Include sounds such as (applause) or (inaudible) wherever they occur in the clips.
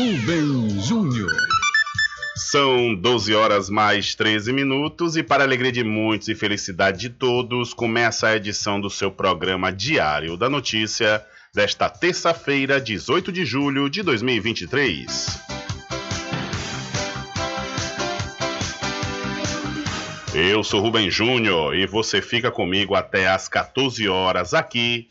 Rubem Júnior. São 12 horas mais 13 minutos e para alegria de muitos e felicidade de todos, começa a edição do seu programa Diário da Notícia desta terça-feira, 18 de julho de 2023. Eu sou Rubem Júnior e você fica comigo até às 14 horas aqui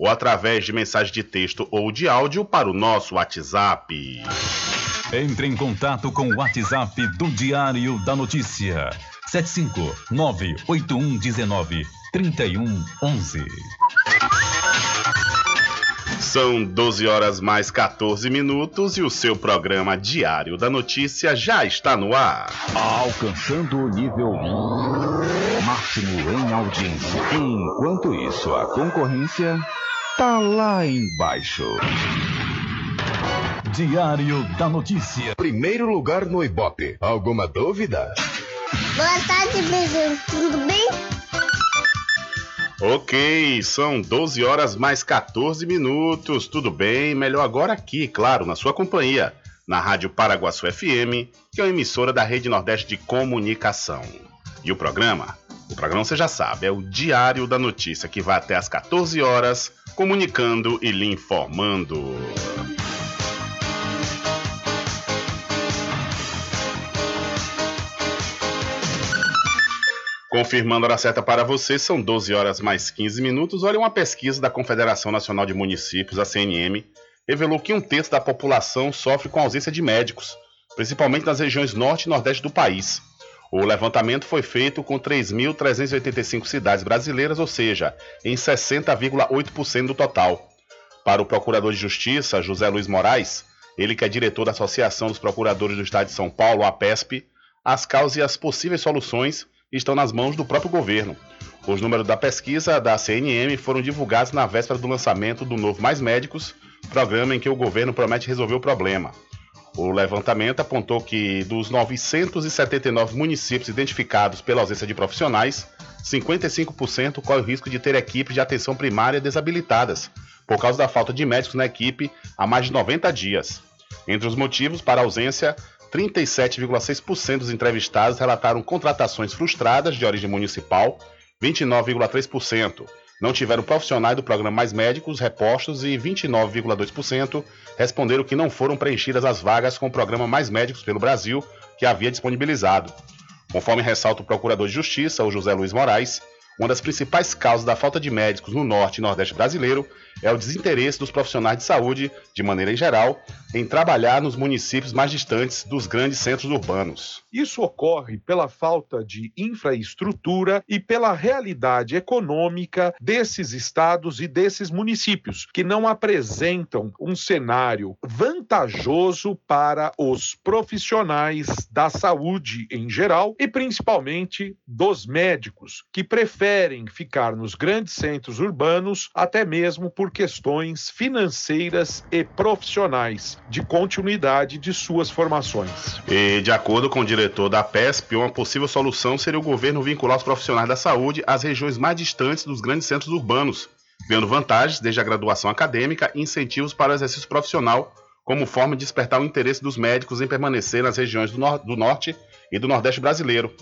ou através de mensagem de texto ou de áudio para o nosso WhatsApp. Entre em contato com o WhatsApp do Diário da Notícia. 759-8119-3111. São 12 horas mais 14 minutos e o seu programa Diário da Notícia já está no ar. Alcançando o nível máximo em audiência. Enquanto isso, a concorrência tá lá embaixo. Diário da Notícia. Primeiro lugar no Ibope. Alguma dúvida? Boa tarde, Beijão. Tudo bem? Ok, são 12 horas mais 14 minutos. Tudo bem? Melhor agora aqui, claro, na sua companhia, na Rádio Paraguaçu FM, que é uma emissora da Rede Nordeste de Comunicação. E o programa? O programa você já sabe, é o Diário da Notícia, que vai até às 14 horas, comunicando e lhe informando. Confirmando a hora certa para você, são 12 horas mais 15 minutos. Olha, uma pesquisa da Confederação Nacional de Municípios, a CNM, revelou que um terço da população sofre com ausência de médicos, principalmente nas regiões norte e nordeste do país. O levantamento foi feito com 3.385 cidades brasileiras, ou seja, em 60,8% do total. Para o Procurador de Justiça, José Luiz Moraes, ele que é diretor da Associação dos Procuradores do Estado de São Paulo, a PESP, as causas e as possíveis soluções estão nas mãos do próprio governo. Os números da pesquisa da CNM foram divulgados na véspera do lançamento do novo Mais Médicos, programa em que o governo promete resolver o problema. O levantamento apontou que dos 979 municípios identificados pela ausência de profissionais, 55% corre o risco de ter equipes de atenção primária desabilitadas, por causa da falta de médicos na equipe há mais de 90 dias. Entre os motivos para a ausência 37,6% dos entrevistados relataram contratações frustradas de origem municipal, 29,3% não tiveram profissionais do programa Mais Médicos repostos e 29,2% responderam que não foram preenchidas as vagas com o programa Mais Médicos pelo Brasil que havia disponibilizado. Conforme ressalta o Procurador de Justiça, o José Luiz Moraes, uma das principais causas da falta de médicos no norte e nordeste brasileiro é o desinteresse dos profissionais de saúde, de maneira em geral, em trabalhar nos municípios mais distantes dos grandes centros urbanos. Isso ocorre pela falta de infraestrutura e pela realidade econômica desses estados e desses municípios, que não apresentam um cenário vantajoso para os profissionais da saúde em geral e principalmente dos médicos, que preferem ficar nos grandes centros urbanos até mesmo por questões financeiras e profissionais de continuidade de suas formações. E de acordo com o diretor da PESP, uma possível solução seria o governo vincular os profissionais da saúde às regiões mais distantes dos grandes centros urbanos, criando vantagens desde a graduação acadêmica e incentivos para o exercício profissional, como forma de despertar o interesse dos médicos em permanecer nas regiões do, nor do norte e do nordeste brasileiro.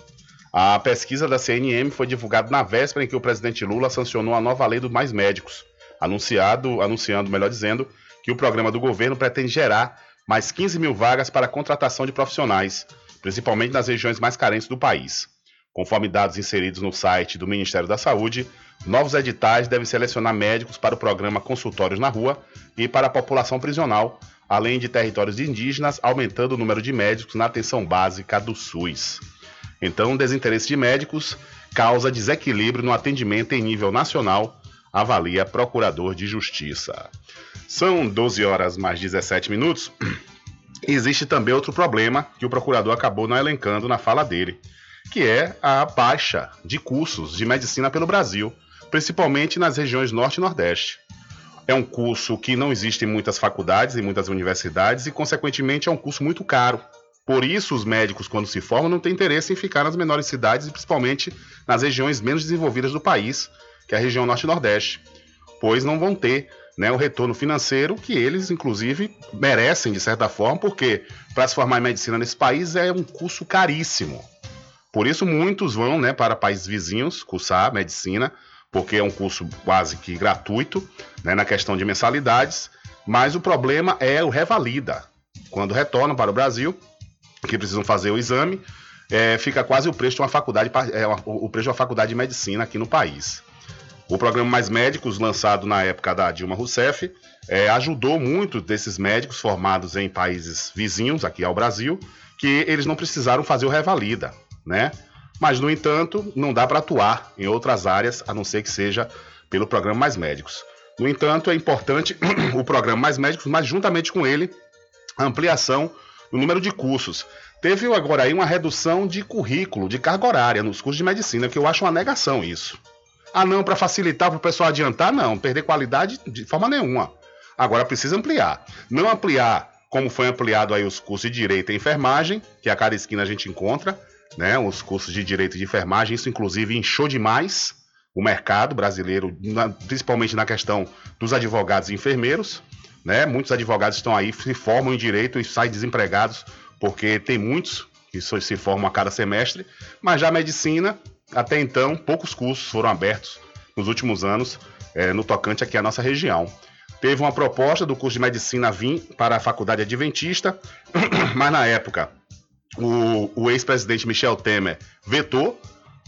A pesquisa da CNM foi divulgada na véspera em que o presidente Lula sancionou a nova lei dos mais médicos, anunciado, anunciando, melhor dizendo, que o programa do governo pretende gerar mais 15 mil vagas para a contratação de profissionais, principalmente nas regiões mais carentes do país. Conforme dados inseridos no site do Ministério da Saúde, novos editais devem selecionar médicos para o programa Consultórios na Rua e para a população prisional, além de territórios indígenas, aumentando o número de médicos na atenção básica do SUS. Então, o desinteresse de médicos causa desequilíbrio no atendimento em nível nacional, avalia Procurador de Justiça. São 12 horas mais 17 minutos. (clears throat) Existe também outro problema que o procurador acabou não elencando na fala dele, que é a baixa de cursos de medicina pelo Brasil, principalmente nas regiões Norte e Nordeste. É um curso que não existe em muitas faculdades e muitas universidades e, consequentemente, é um curso muito caro. Por isso, os médicos, quando se formam, não têm interesse em ficar nas menores cidades e principalmente nas regiões menos desenvolvidas do país, que é a região Norte e Nordeste, pois não vão ter né, o retorno financeiro que eles, inclusive, merecem, de certa forma, porque para se formar em medicina nesse país é um curso caríssimo. Por isso, muitos vão né, para países vizinhos cursar medicina, porque é um curso quase que gratuito, né, na questão de mensalidades, mas o problema é o revalida. quando retornam para o Brasil, que precisam fazer o exame, é, fica quase o preço de uma faculdade, é, o preço de uma faculdade de medicina aqui no país. O programa Mais Médicos, lançado na época da Dilma Rousseff, é, ajudou muito desses médicos formados em países vizinhos aqui ao Brasil, que eles não precisaram fazer o revalida, né? Mas, no entanto, não dá para atuar em outras áreas, a não ser que seja pelo programa Mais Médicos. No entanto, é importante (clears throat) o programa Mais Médicos, mas juntamente com ele, a ampliação do número de cursos. Teve agora aí uma redução de currículo, de carga horária nos cursos de medicina, que eu acho uma negação isso. Ah, não, para facilitar para o pessoal adiantar, não, perder qualidade de forma nenhuma. Agora precisa ampliar. Não ampliar como foi ampliado aí os cursos de direito e enfermagem, que a cada esquina a gente encontra, né? Os cursos de direito e de enfermagem, isso inclusive inchou demais o mercado brasileiro, principalmente na questão dos advogados e enfermeiros, né? Muitos advogados estão aí, se formam em direito e saem desempregados porque tem muitos que se formam a cada semestre, mas já a medicina, até então, poucos cursos foram abertos nos últimos anos é, no tocante aqui à nossa região. Teve uma proposta do curso de medicina vir para a faculdade adventista, (clears throat) mas na época o, o ex-presidente Michel Temer vetou,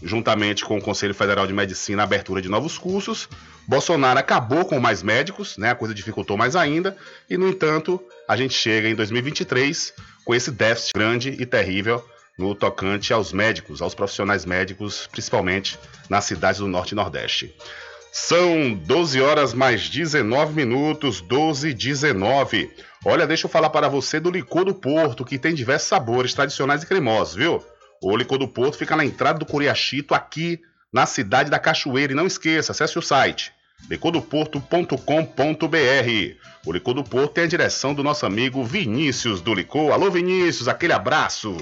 juntamente com o Conselho Federal de Medicina, a abertura de novos cursos. Bolsonaro acabou com mais médicos, né? A coisa dificultou mais ainda. E, no entanto, a gente chega em 2023 com esse déficit grande e terrível no tocante aos médicos, aos profissionais médicos, principalmente nas cidades do Norte e Nordeste. São 12 horas mais 19 minutos, 12 e 19. Olha, deixa eu falar para você do licor do Porto, que tem diversos sabores tradicionais e cremosos, viu? O licor do Porto fica na entrada do Curiachito, aqui na cidade da Cachoeira. E não esqueça, acesse o site licordoporto.com.br. O Licor do Porto tem a direção do nosso amigo Vinícius do Licor. Alô, Vinícius, aquele abraço.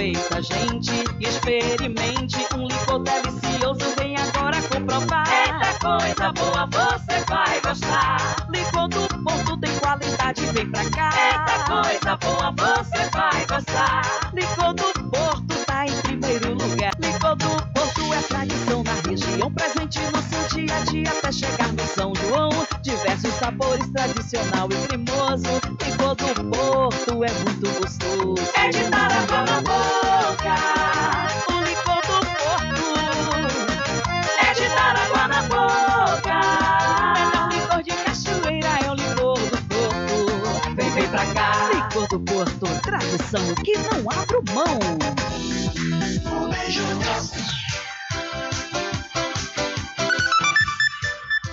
Aproveita, gente, experimente um licor delicioso. Vem agora comprovar. Eita coisa boa, você vai gostar. Licor do Porto tem qualidade, vem pra cá. Eita coisa boa, você vai gostar. Licor do Porto tá em primeiro lugar. Licor do Porto é tradição na região, presente no seu dia a dia até chegar no São João. Diversos sabores, tradicional e cremoso. Licor do Porto é muito gostoso. É de dar água na boca. O licor do Porto é de dar água na boca. Melhor licor de cachoeira é o licor do Porto. Vem, vem pra cá. Licor do Porto, tradição que não abro mão.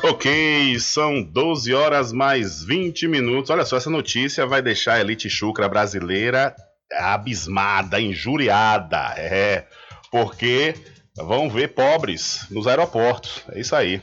Ok, são 12 horas mais 20 minutos. Olha só, essa notícia vai deixar a elite chucra brasileira abismada, injuriada. É, porque vão ver pobres nos aeroportos. É isso aí.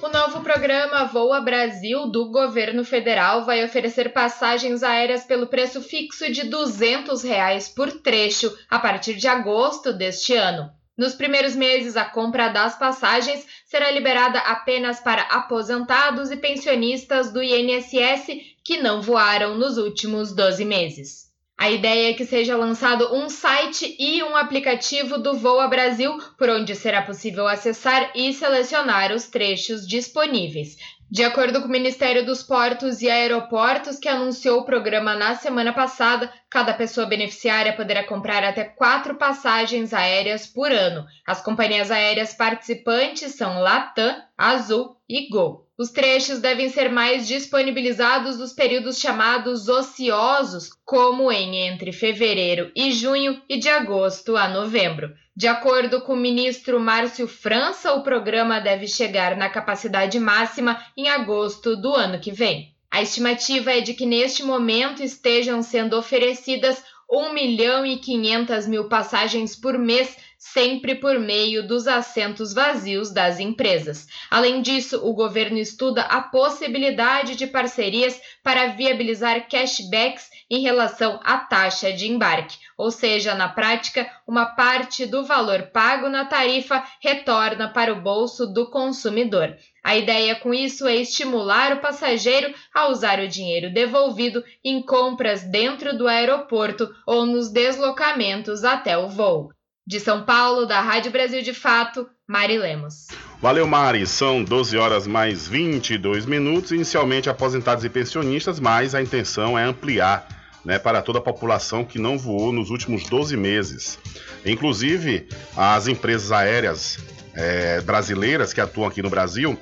O novo programa Voa Brasil do governo federal vai oferecer passagens aéreas pelo preço fixo de 200 reais por trecho a partir de agosto deste ano. Nos primeiros meses, a compra das passagens será liberada apenas para aposentados e pensionistas do INSS que não voaram nos últimos 12 meses. A ideia é que seja lançado um site e um aplicativo do Voa Brasil, por onde será possível acessar e selecionar os trechos disponíveis. De acordo com o Ministério dos Portos e Aeroportos, que anunciou o programa na semana passada, cada pessoa beneficiária poderá comprar até quatro passagens aéreas por ano. As companhias aéreas participantes são Latam, Azul e Gol. Os trechos devem ser mais disponibilizados nos períodos chamados ociosos, como em entre fevereiro e junho e de agosto a novembro. De acordo com o ministro Márcio França, o programa deve chegar na capacidade máxima em agosto do ano que vem. A estimativa é de que neste momento estejam sendo oferecidas 1 milhão e 500 mil passagens por mês, sempre por meio dos assentos vazios das empresas. Além disso, o governo estuda a possibilidade de parcerias para viabilizar cashbacks em relação à taxa de embarque, ou seja, na prática, uma parte do valor pago na tarifa retorna para o bolso do consumidor. A ideia com isso é estimular o passageiro a usar o dinheiro devolvido em compras dentro do aeroporto ou nos deslocamentos até o voo. De São Paulo, da Rádio Brasil de Fato, Mari Lemos. Valeu, Mari. São 12 horas mais 22 minutos. Inicialmente aposentados e pensionistas, mas a intenção é ampliar né, para toda a população que não voou nos últimos 12 meses. Inclusive, as empresas aéreas é, brasileiras que atuam aqui no Brasil,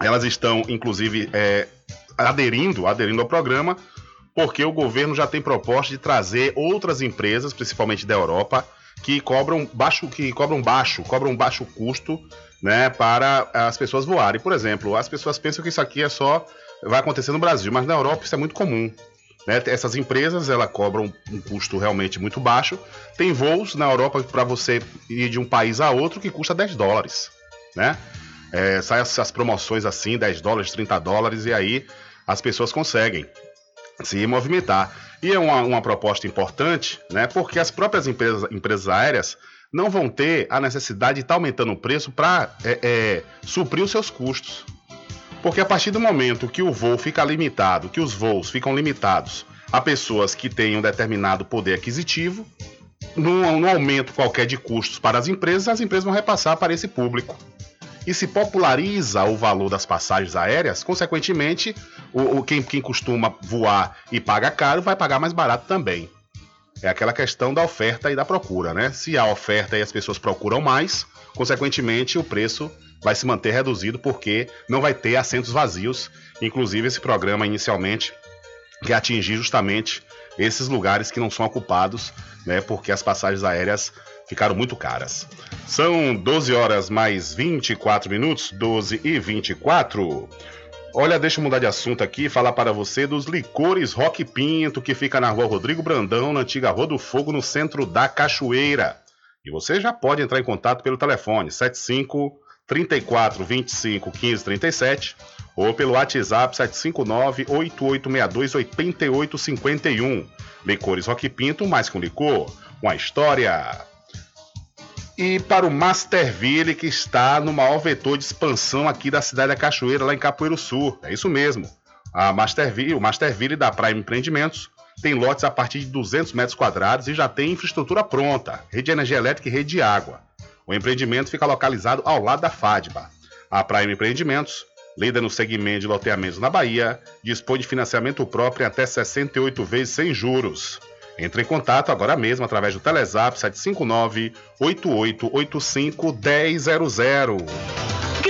elas estão, inclusive, é, aderindo, aderindo ao programa, porque o governo já tem proposta de trazer outras empresas, principalmente da Europa, que cobram baixo, que cobram baixo, cobram baixo custo, né, para as pessoas voarem. Por exemplo, as pessoas pensam que isso aqui é só vai acontecer no Brasil, mas na Europa isso é muito comum. Né? Essas empresas ela cobram um custo realmente muito baixo. Tem voos na Europa para você ir de um país a outro que custa 10 dólares. Né? É, sai essas promoções assim, 10 dólares, 30 dólares, e aí as pessoas conseguem se movimentar. E é uma, uma proposta importante, né? Porque as próprias empresas, empresas aéreas não vão ter a necessidade de estar tá aumentando o preço para é, é, suprir os seus custos. Porque a partir do momento que o voo fica limitado, que os voos ficam limitados a pessoas que têm um determinado poder aquisitivo, num, num aumento qualquer de custos para as empresas, as empresas vão repassar para esse público. E se populariza o valor das passagens aéreas, consequentemente, o, o quem, quem costuma voar e paga caro vai pagar mais barato também. É aquela questão da oferta e da procura, né? Se há oferta e as pessoas procuram mais, consequentemente o preço vai se manter reduzido porque não vai ter assentos vazios. Inclusive, esse programa inicialmente quer atingir justamente esses lugares que não são ocupados, né, porque as passagens aéreas ficaram muito caras. São 12 horas mais 24 minutos, 12 e 24. Olha, deixa eu mudar de assunto aqui e falar para você dos licores Rock Pinto, que fica na rua Rodrigo Brandão, na antiga Rua do Fogo, no centro da Cachoeira. E você já pode entrar em contato pelo telefone 75 34 25 15 37 ou pelo WhatsApp 759 8862 8851. Licores Rock Pinto, mais que um licor, uma história. E para o Masterville, que está no maior vetor de expansão aqui da cidade da Cachoeira, lá em Capoeiro Sul. É isso mesmo. A Masterville, o Masterville da Prime Empreendimentos tem lotes a partir de 200 metros quadrados e já tem infraestrutura pronta, rede de energia elétrica e rede de água. O empreendimento fica localizado ao lado da FADBA. A Prime Empreendimentos, líder no segmento de loteamentos na Bahia, dispõe de financiamento próprio em até 68 vezes sem juros. Entre em contato agora mesmo através do Telezap 759 8885 1000.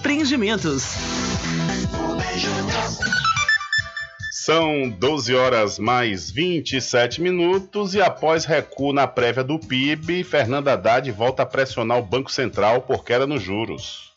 Empreendimentos. São 12 horas mais 27 minutos e após recuo na prévia do PIB, Fernanda Haddad volta a pressionar o Banco Central por queda nos juros.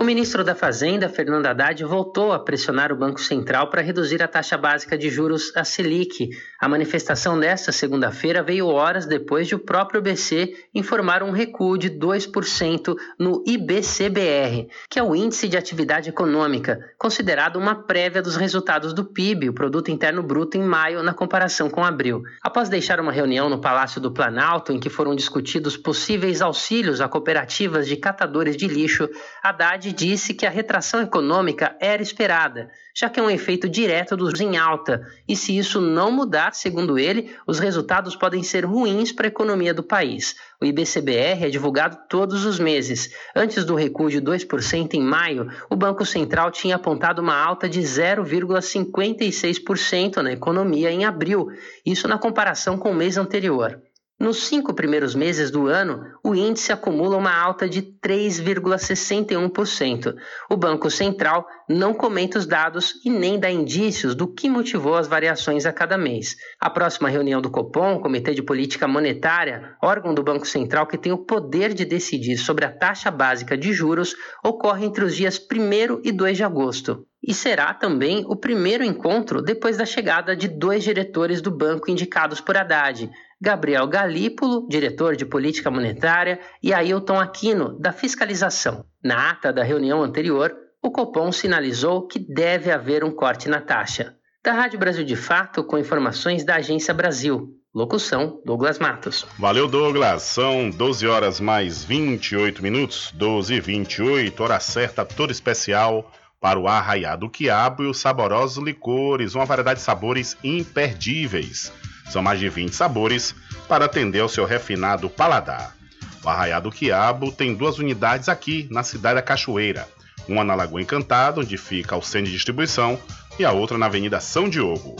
O ministro da Fazenda, Fernando Haddad, voltou a pressionar o Banco Central para reduzir a taxa básica de juros, a Selic. A manifestação desta segunda-feira veio horas depois de o próprio BC informar um recuo de 2% no IBCBR, que é o Índice de Atividade Econômica, considerado uma prévia dos resultados do PIB, o Produto Interno Bruto, em maio, na comparação com abril. Após deixar uma reunião no Palácio do Planalto, em que foram discutidos possíveis auxílios a cooperativas de catadores de lixo, Haddad disse que a retração econômica era esperada, já que é um efeito direto dos em alta, e se isso não mudar, segundo ele, os resultados podem ser ruins para a economia do país. O IBCBR é divulgado todos os meses. Antes do recuo de 2% em maio, o Banco Central tinha apontado uma alta de 0,56% na economia em abril, isso na comparação com o mês anterior. Nos cinco primeiros meses do ano, o índice acumula uma alta de 3,61%. O Banco Central não comenta os dados e nem dá indícios do que motivou as variações a cada mês. A próxima reunião do Copom, Comitê de Política Monetária, órgão do Banco Central que tem o poder de decidir sobre a taxa básica de juros, ocorre entre os dias 1 e 2 de agosto. e será também o primeiro encontro depois da chegada de dois diretores do banco indicados por Haddad, Gabriel Galípolo, diretor de política monetária, e Ailton Aquino, da fiscalização. Na ata da reunião anterior, o Copom sinalizou que deve haver um corte na taxa. Da Rádio Brasil de Fato, com informações da Agência Brasil. Locução: Douglas Matos. Valeu, Douglas. São 12 horas mais 28 minutos. 12 e 28, hora certa, toda especial para o arraiado quiabo e os saborosos licores, uma variedade de sabores imperdíveis. São mais de 20 sabores para atender ao seu refinado paladar. O arraiado quiabo tem duas unidades aqui na cidade da Cachoeira uma na Lagoa Encantada, onde fica o centro de distribuição, e a outra na Avenida São Diogo.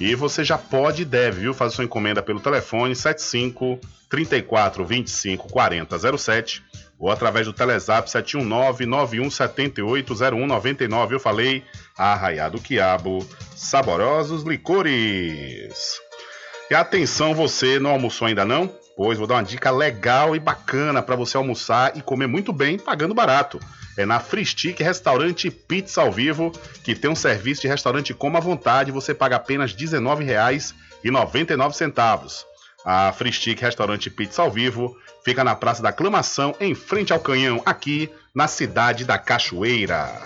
E você já pode e deve, viu, fazer sua encomenda pelo telefone 75 34 25 40 07 ou através do Telezap 719 91 78 0199. Eu falei, Arraiado Quiabo, saborosos licores. E atenção, você não almoçou ainda não? Pois vou dar uma dica legal e bacana para você almoçar e comer muito bem pagando barato é na Fristic Restaurante Pizza ao Vivo, que tem um serviço de restaurante como à vontade, você paga apenas R$19,99. A Fristic Restaurante Pizza ao Vivo fica na Praça da Aclamação, em frente ao Canhão, aqui na cidade da Cachoeira.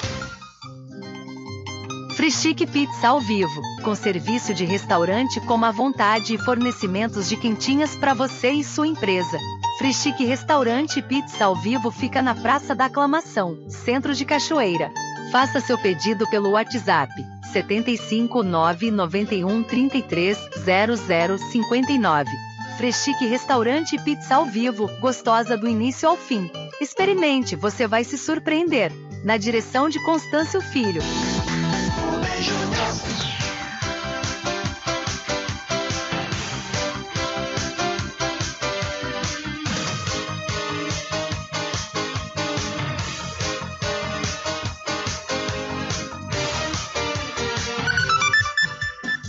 Frischique Pizza ao vivo, com serviço de restaurante como à vontade e fornecimentos de quentinhas para você e sua empresa. Frischique Restaurante Pizza ao vivo fica na Praça da Aclamação, Centro de Cachoeira. Faça seu pedido pelo WhatsApp 75 991 33 0059. Freschique Restaurante Pizza ao vivo, gostosa do início ao fim. Experimente, você vai se surpreender. Na direção de Constâncio Filho.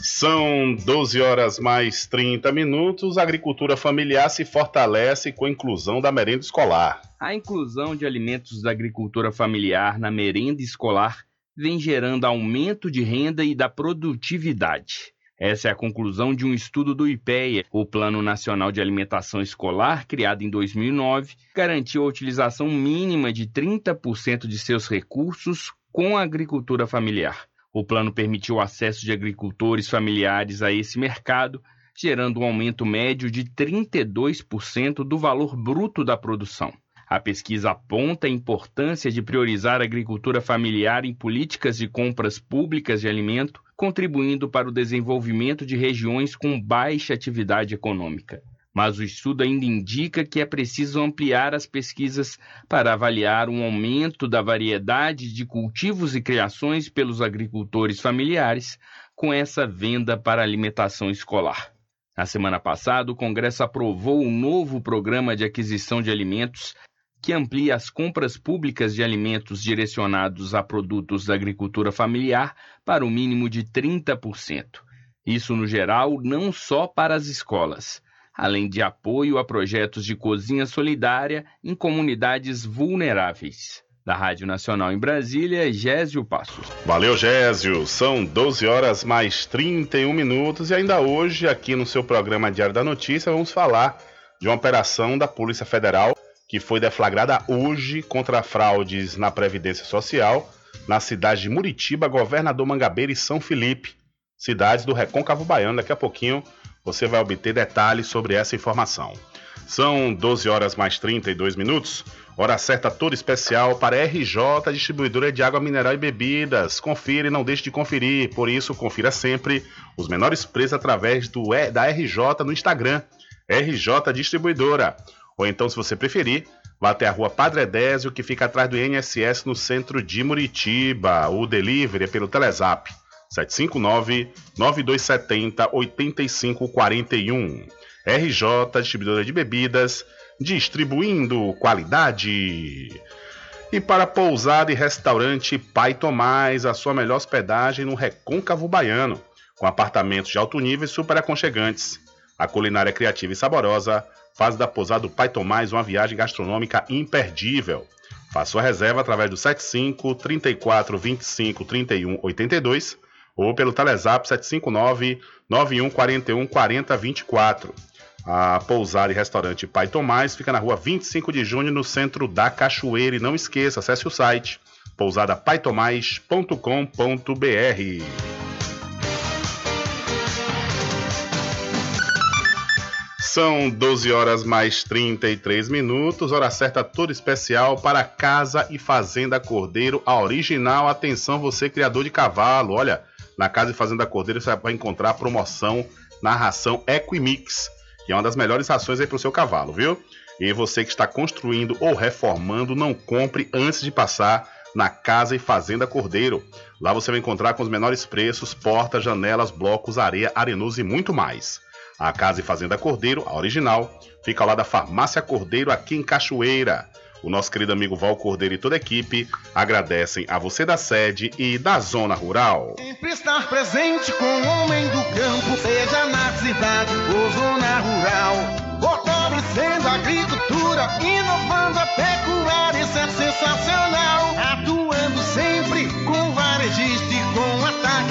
São 12 horas mais 30 minutos. A agricultura familiar se fortalece com a inclusão da merenda escolar. A inclusão de alimentos da agricultura familiar na merenda escolar vem gerando aumento de renda e da produtividade. Essa é a conclusão de um estudo do IPEA, o Plano Nacional de Alimentação Escolar, criado em 2009, garantiu a utilização mínima de 30% de seus recursos com a agricultura familiar. O plano permitiu o acesso de agricultores familiares a esse mercado, gerando um aumento médio de 32% do valor bruto da produção. A pesquisa aponta a importância de priorizar a agricultura familiar em políticas de compras públicas de alimento, contribuindo para o desenvolvimento de regiões com baixa atividade econômica mas o estudo ainda indica que é preciso ampliar as pesquisas para avaliar um aumento da variedade de cultivos e criações pelos agricultores familiares com essa venda para alimentação escolar. Na semana passada, o Congresso aprovou um novo programa de aquisição de alimentos que amplia as compras públicas de alimentos direcionados a produtos da agricultura familiar para o um mínimo de 30%. Isso, no geral, não só para as escolas além de apoio a projetos de cozinha solidária em comunidades vulneráveis. Da Rádio Nacional em Brasília, Gésio Passos. Valeu, Gésio. São 12 horas mais 31 minutos e ainda hoje, aqui no seu programa Diário da Notícia, vamos falar de uma operação da Polícia Federal que foi deflagrada hoje contra fraudes na Previdência Social na cidade de Muritiba, Governador Mangabeira e São Felipe, cidades do Recôncavo Baiano. Daqui a pouquinho você vai obter detalhes sobre essa informação. São 12 horas mais 32 minutos. Hora certa toda especial para RJ Distribuidora de Água Mineral e Bebidas. Confira e não deixe de conferir. Por isso, confira sempre os menores preços através do, da RJ no Instagram. RJ Distribuidora. Ou então, se você preferir, vá até a rua Padre Edésio, que fica atrás do INSS no centro de Muritiba. O delivery é pelo Telezap 759-9270-8541. RJ, distribuidora de bebidas, distribuindo qualidade. E para pousada e restaurante Pai Tomás, a sua melhor hospedagem no Recôncavo Baiano, com apartamentos de alto nível e super aconchegantes. A culinária criativa e saborosa faz da pousada Pai Tomás uma viagem gastronômica imperdível. Faça sua reserva através do 75 34 25 31 82 ou pelo Telezap 759 9141 40 24. A pousada e restaurante Pai Tomás fica na rua 25 de junho, no centro da Cachoeira. E não esqueça, acesse o site pousadapaitomais.com.br. São 12 horas mais 33 minutos, hora certa toda especial para Casa e Fazenda Cordeiro, a original. Atenção, você criador de cavalo, olha, na Casa e Fazenda Cordeiro você vai encontrar promoção na ração Equimix, que é uma das melhores rações aí para o seu cavalo, viu? E você que está construindo ou reformando, não compre antes de passar na Casa e Fazenda Cordeiro. Lá você vai encontrar com os menores preços, portas, janelas, blocos, areia, arenoso e muito mais. A Casa e Fazenda Cordeiro, a original, fica lá da Farmácia Cordeiro, aqui em Cachoeira. O nosso querido amigo Val Cordeiro e toda a equipe agradecem a você da sede e da zona rural. Sempre estar presente com o homem do campo, seja na cidade ou zona rural. Fortalecendo a agricultura, inovando a pecuária, isso é sensacional. Atuando sempre com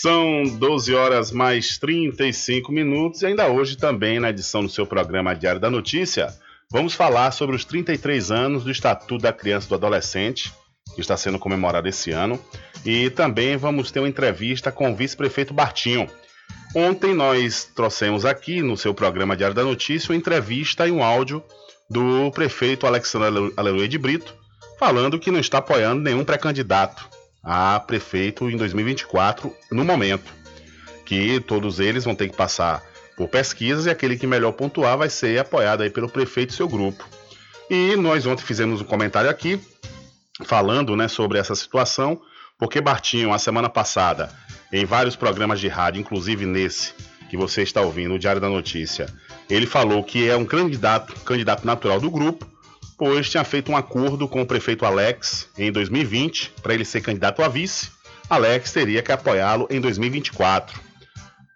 São 12 horas mais 35 minutos e ainda hoje também na edição do seu programa Diário da Notícia, vamos falar sobre os 33 anos do Estatuto da Criança e do Adolescente, que está sendo comemorado esse ano, e também vamos ter uma entrevista com o vice-prefeito Bartinho. Ontem nós trouxemos aqui no seu programa Diário da Notícia uma entrevista e um áudio do prefeito Alexandre Aleluia de Brito, falando que não está apoiando nenhum pré-candidato a prefeito em 2024, no momento. Que todos eles vão ter que passar por pesquisas e aquele que melhor pontuar vai ser apoiado aí pelo prefeito e seu grupo. E nós ontem fizemos um comentário aqui falando né, sobre essa situação, porque Bartinho, a semana passada, em vários programas de rádio, inclusive nesse que você está ouvindo, o Diário da Notícia, ele falou que é um candidato, candidato natural do grupo, pois tinha feito um acordo com o prefeito Alex em 2020 para ele ser candidato a vice. Alex teria que apoiá-lo em 2024.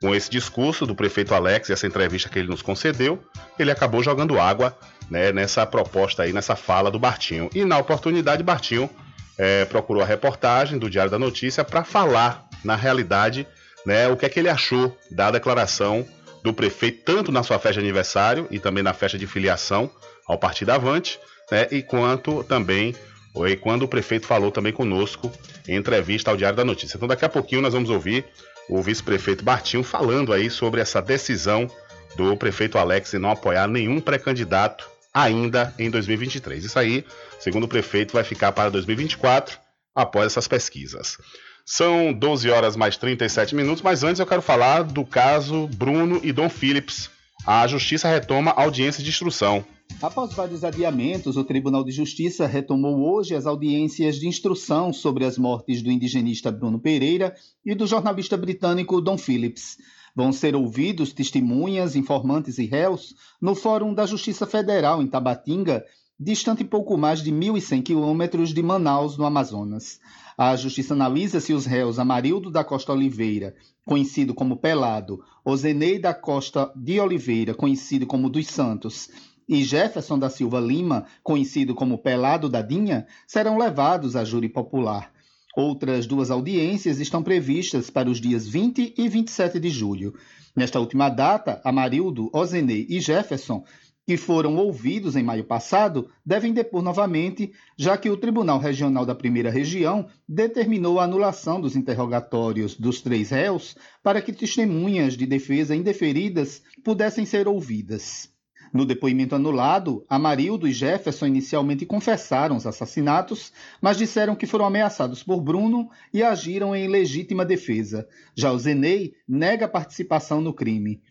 Com esse discurso do prefeito Alex e essa entrevista que ele nos concedeu, ele acabou jogando água né, nessa proposta aí, nessa fala do Bartinho. E na oportunidade, Bartinho é, procurou a reportagem do Diário da Notícia para falar, na realidade, né, o que é que ele achou da declaração do prefeito, tanto na sua festa de aniversário e também na festa de filiação ao Partido Avante, né, e quanto também e quando o prefeito falou também conosco em entrevista ao Diário da Notícia. Então daqui a pouquinho nós vamos ouvir o vice-prefeito Bartinho falando aí sobre essa decisão do prefeito Alex de não apoiar nenhum pré-candidato ainda em 2023. Isso aí, segundo o prefeito, vai ficar para 2024 após essas pesquisas. São 12 horas mais 37 minutos, mas antes eu quero falar do caso Bruno e Dom Phillips. A justiça retoma audiência de instrução. Após vários adiamentos, o Tribunal de Justiça retomou hoje as audiências de instrução sobre as mortes do indigenista Bruno Pereira e do jornalista britânico Don Phillips. Vão ser ouvidos testemunhas, informantes e réus no Fórum da Justiça Federal em Tabatinga, distante pouco mais de 1.100 quilômetros de Manaus, no Amazonas. A Justiça analisa se os réus Amarildo da Costa Oliveira, conhecido como Pelado, Ozenei da Costa de Oliveira, conhecido como dos Santos, e Jefferson da Silva Lima, conhecido como Pelado da Dinha, serão levados à júri popular. Outras duas audiências estão previstas para os dias 20 e 27 de julho. Nesta última data, Amarildo, Ozenei e Jefferson, que foram ouvidos em maio passado, devem depor novamente, já que o Tribunal Regional da Primeira Região determinou a anulação dos interrogatórios dos três réus para que testemunhas de defesa indeferidas pudessem ser ouvidas. No depoimento anulado, Amarildo e Jefferson inicialmente confessaram os assassinatos, mas disseram que foram ameaçados por Bruno e agiram em legítima defesa. Já o Zenei nega participação no crime.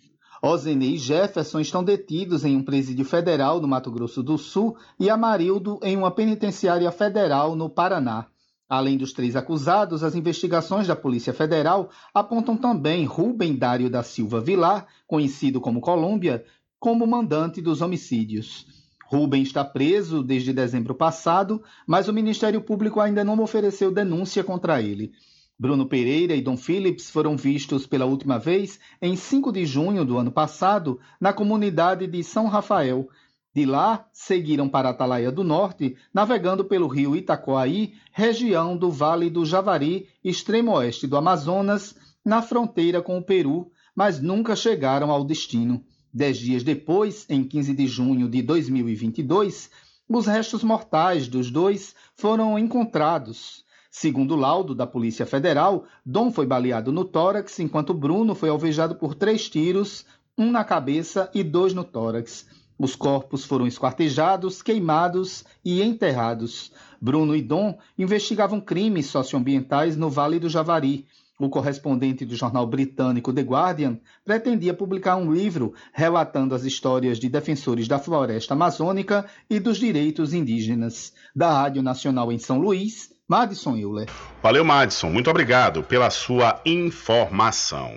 Ozenei e Jefferson estão detidos em um presídio federal no Mato Grosso do Sul e Amarildo em uma penitenciária federal no Paraná. Além dos três acusados, as investigações da Polícia Federal apontam também Rubem Dário da Silva Vilar, conhecido como Colômbia, como mandante dos homicídios. Rubem está preso desde dezembro passado, mas o Ministério Público ainda não ofereceu denúncia contra ele. Bruno Pereira e Dom Phillips foram vistos pela última vez em 5 de junho do ano passado na comunidade de São Rafael. De lá, seguiram para Atalaia do Norte, navegando pelo rio Itacoaí, região do Vale do Javari, extremo oeste do Amazonas, na fronteira com o Peru, mas nunca chegaram ao destino. Dez dias depois, em 15 de junho de 2022, os restos mortais dos dois foram encontrados. Segundo o laudo da Polícia Federal, Dom foi baleado no tórax, enquanto Bruno foi alvejado por três tiros, um na cabeça e dois no tórax. Os corpos foram esquartejados, queimados e enterrados. Bruno e Dom investigavam crimes socioambientais no Vale do Javari, o correspondente do jornal britânico The Guardian pretendia publicar um livro relatando as histórias de defensores da floresta amazônica e dos direitos indígenas. Da Rádio Nacional em São Luís, Madison Euler. Valeu, Madison. Muito obrigado pela sua informação.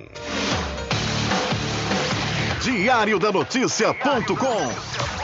Diário da Notícia.com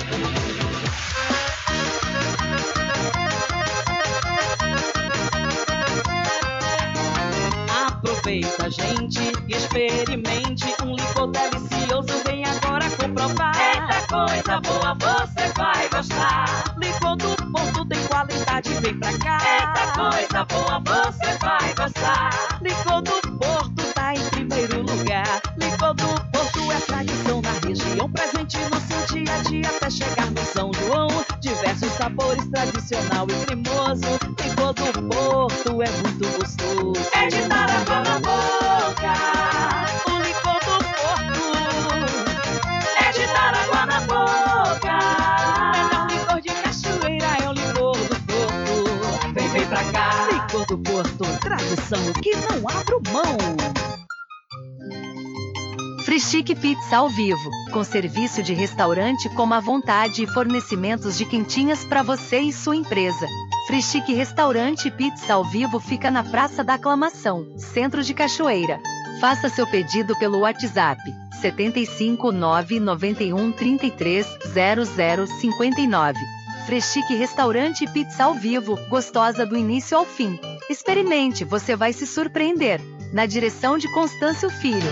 Aproveita, gente, e experimente um licor delicioso. Vem agora comprovar. Eita coisa boa, você vai gostar. Licor do Porto tem qualidade, vem pra cá. Eita coisa boa, você vai gostar. Licor do Porto tá em primeiro lugar. Licor do Porto é tradição na região, presente no seu dia a dia até chegar no São João. Diversos sabores, tradicional e cremoso. Licor do Porto é muito gostoso. É de dar água na boca. O licor do Porto é de dar água na boca. Melhor licor de cachoeira é o licor do Porto. Vem, vem pra cá. Licor do Porto, tradição que não abro mão. Frischique Pizza ao vivo, com serviço de restaurante como à vontade e fornecimentos de quentinhas para você e sua empresa. Frischique Restaurante Pizza ao vivo fica na Praça da Aclamação, Centro de Cachoeira. Faça seu pedido pelo WhatsApp 75 991 33 0059. Freschique Restaurante Pizza ao vivo, gostosa do início ao fim. Experimente, você vai se surpreender. Na direção de Constâncio Filho.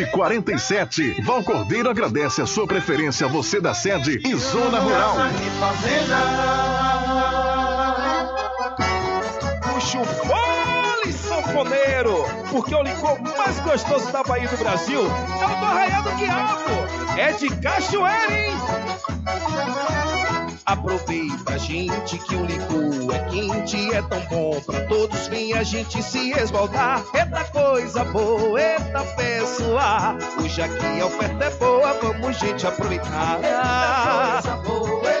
1147. Val Cordeiro agradece a sua preferência, você da sede e Zona Rural. Puxa o fole, sanfoneiro, porque o licor mais gostoso da Bahia do Brasil é o do Arraial do Quiabo. É de cachoeira, hein? Aproveita, gente, que o licor é quente, é tão bom pra todos. Vem a gente se esbaldar. Eita coisa boa, eita pessoa. Hoje aqui a oferta é boa, vamos, gente, aproveitar. Eita coisa boa,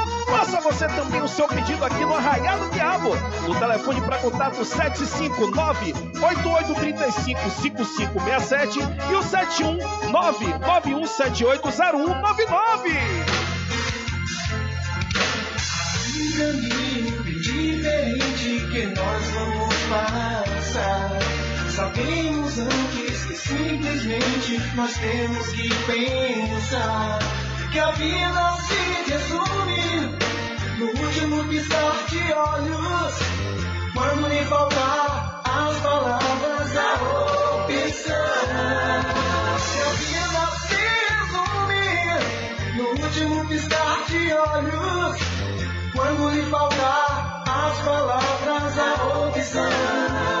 Faça você também o seu pedido aqui no Arraial do Diabo. O telefone para contato 759-8835-5567 e o 719-9178-0199. Um caminho diferente que nós vamos passar. Sabemos antes que simplesmente nós temos que pensar que a vida se resume no último piscar de olhos. Quando lhe faltar as palavras, a opção. Que a vida se resume no último piscar de olhos. Quando lhe faltar as palavras, a opção.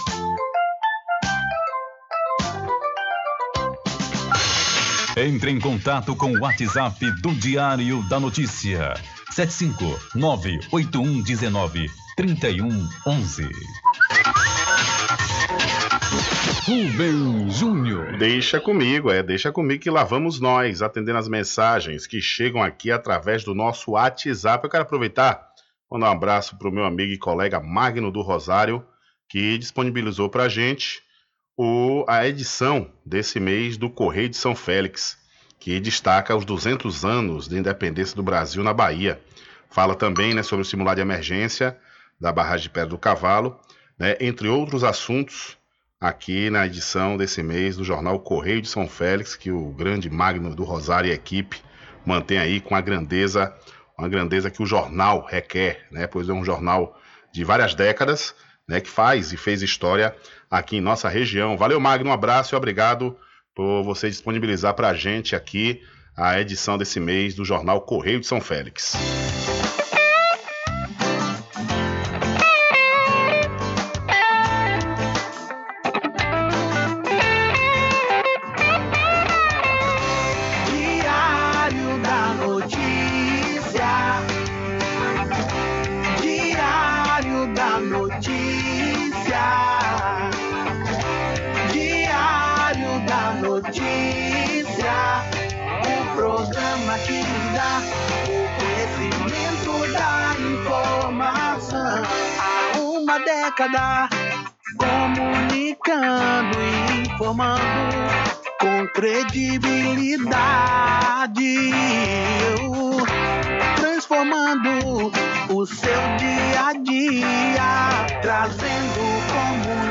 Entre em contato com o WhatsApp do Diário da Notícia. 759-8119-3111. Rubem Júnior. Deixa comigo, é, deixa comigo que lá vamos nós, atendendo as mensagens que chegam aqui através do nosso WhatsApp. Eu quero aproveitar, mandar um abraço para o meu amigo e colega Magno do Rosário, que disponibilizou para a gente o, a edição desse mês do Correio de São Félix, que destaca os 200 anos de independência do Brasil na Bahia. Fala também né, sobre o simulado de emergência da barragem de Pedra do Cavalo, né, entre outros assuntos, aqui na edição desse mês do jornal Correio de São Félix, que o grande Magno do Rosário e a equipe mantém aí com a grandeza, uma grandeza que o jornal requer, né, pois é um jornal de várias décadas, né, que faz e fez história aqui em nossa região. Valeu, Magno, um abraço e obrigado por você disponibilizar para a gente aqui a edição desse mês do jornal Correio de São Félix. Informando com credibilidade, transformando o seu dia a dia, trazendo comunicação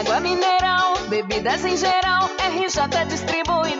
Água mineral, bebidas em geral. RJ Distribuidora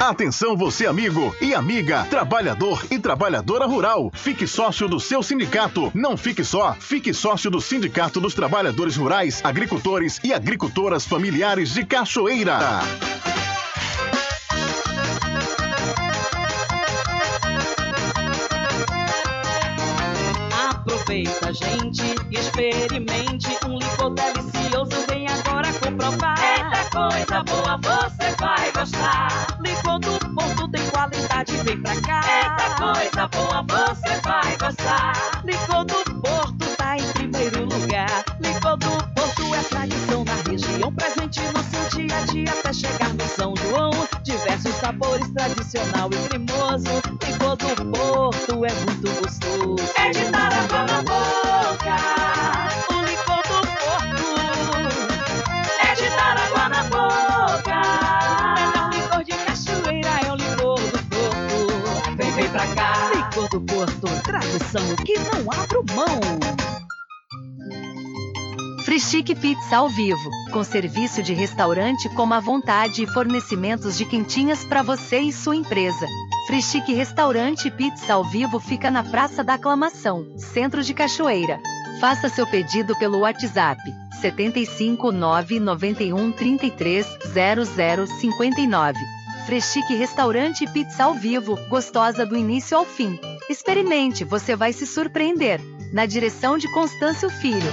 Atenção você amigo e amiga, trabalhador e trabalhadora rural. Fique sócio do seu sindicato. Não fique só, fique sócio do Sindicato dos Trabalhadores Rurais, Agricultores e Agricultoras Familiares de Cachoeira. Aproveita, gente, e experimente um licor delicioso. Vem agora comprovar. Coisa boa, você vai gostar. Licor do Porto tem qualidade, vem pra cá. Eita coisa boa, você vai gostar. Licor do Porto tá em primeiro lugar. Licor do Porto é tradição na região, presente no seu dia a dia até chegar no São João. Diversos sabores, tradicional e cremoso. Licor do Porto é muito gostoso. É de dar água na boca. Tradição que não abro mão. Frischique Pizza ao vivo, com serviço de restaurante como à vontade e fornecimentos de quentinhas para você e sua empresa. Frischique Restaurante e Pizza ao vivo fica na Praça da Aclamação, Centro de Cachoeira. Faça seu pedido pelo WhatsApp 75 991 33 00 59. Freschique Restaurante Pizza ao vivo, gostosa do início ao fim. Experimente, você vai se surpreender. Na direção de Constâncio Filho.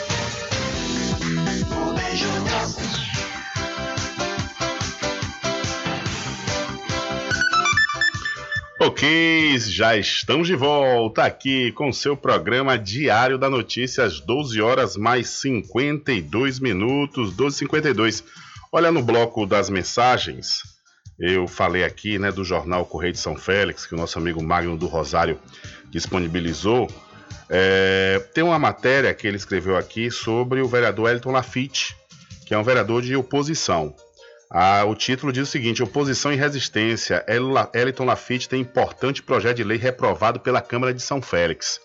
Ok, já estamos de volta aqui com seu programa Diário da Notícia, às 12 horas mais 52 minutos, 12h52. Olha no bloco das mensagens, eu falei aqui né, do jornal Correio de São Félix, que o nosso amigo Magno do Rosário disponibilizou. É, tem uma matéria que ele escreveu aqui sobre o vereador Elton Lafitte, que é um vereador de oposição. Ah, o título diz o seguinte: Oposição e resistência. Elton Lafitte tem importante projeto de lei reprovado pela Câmara de São Félix.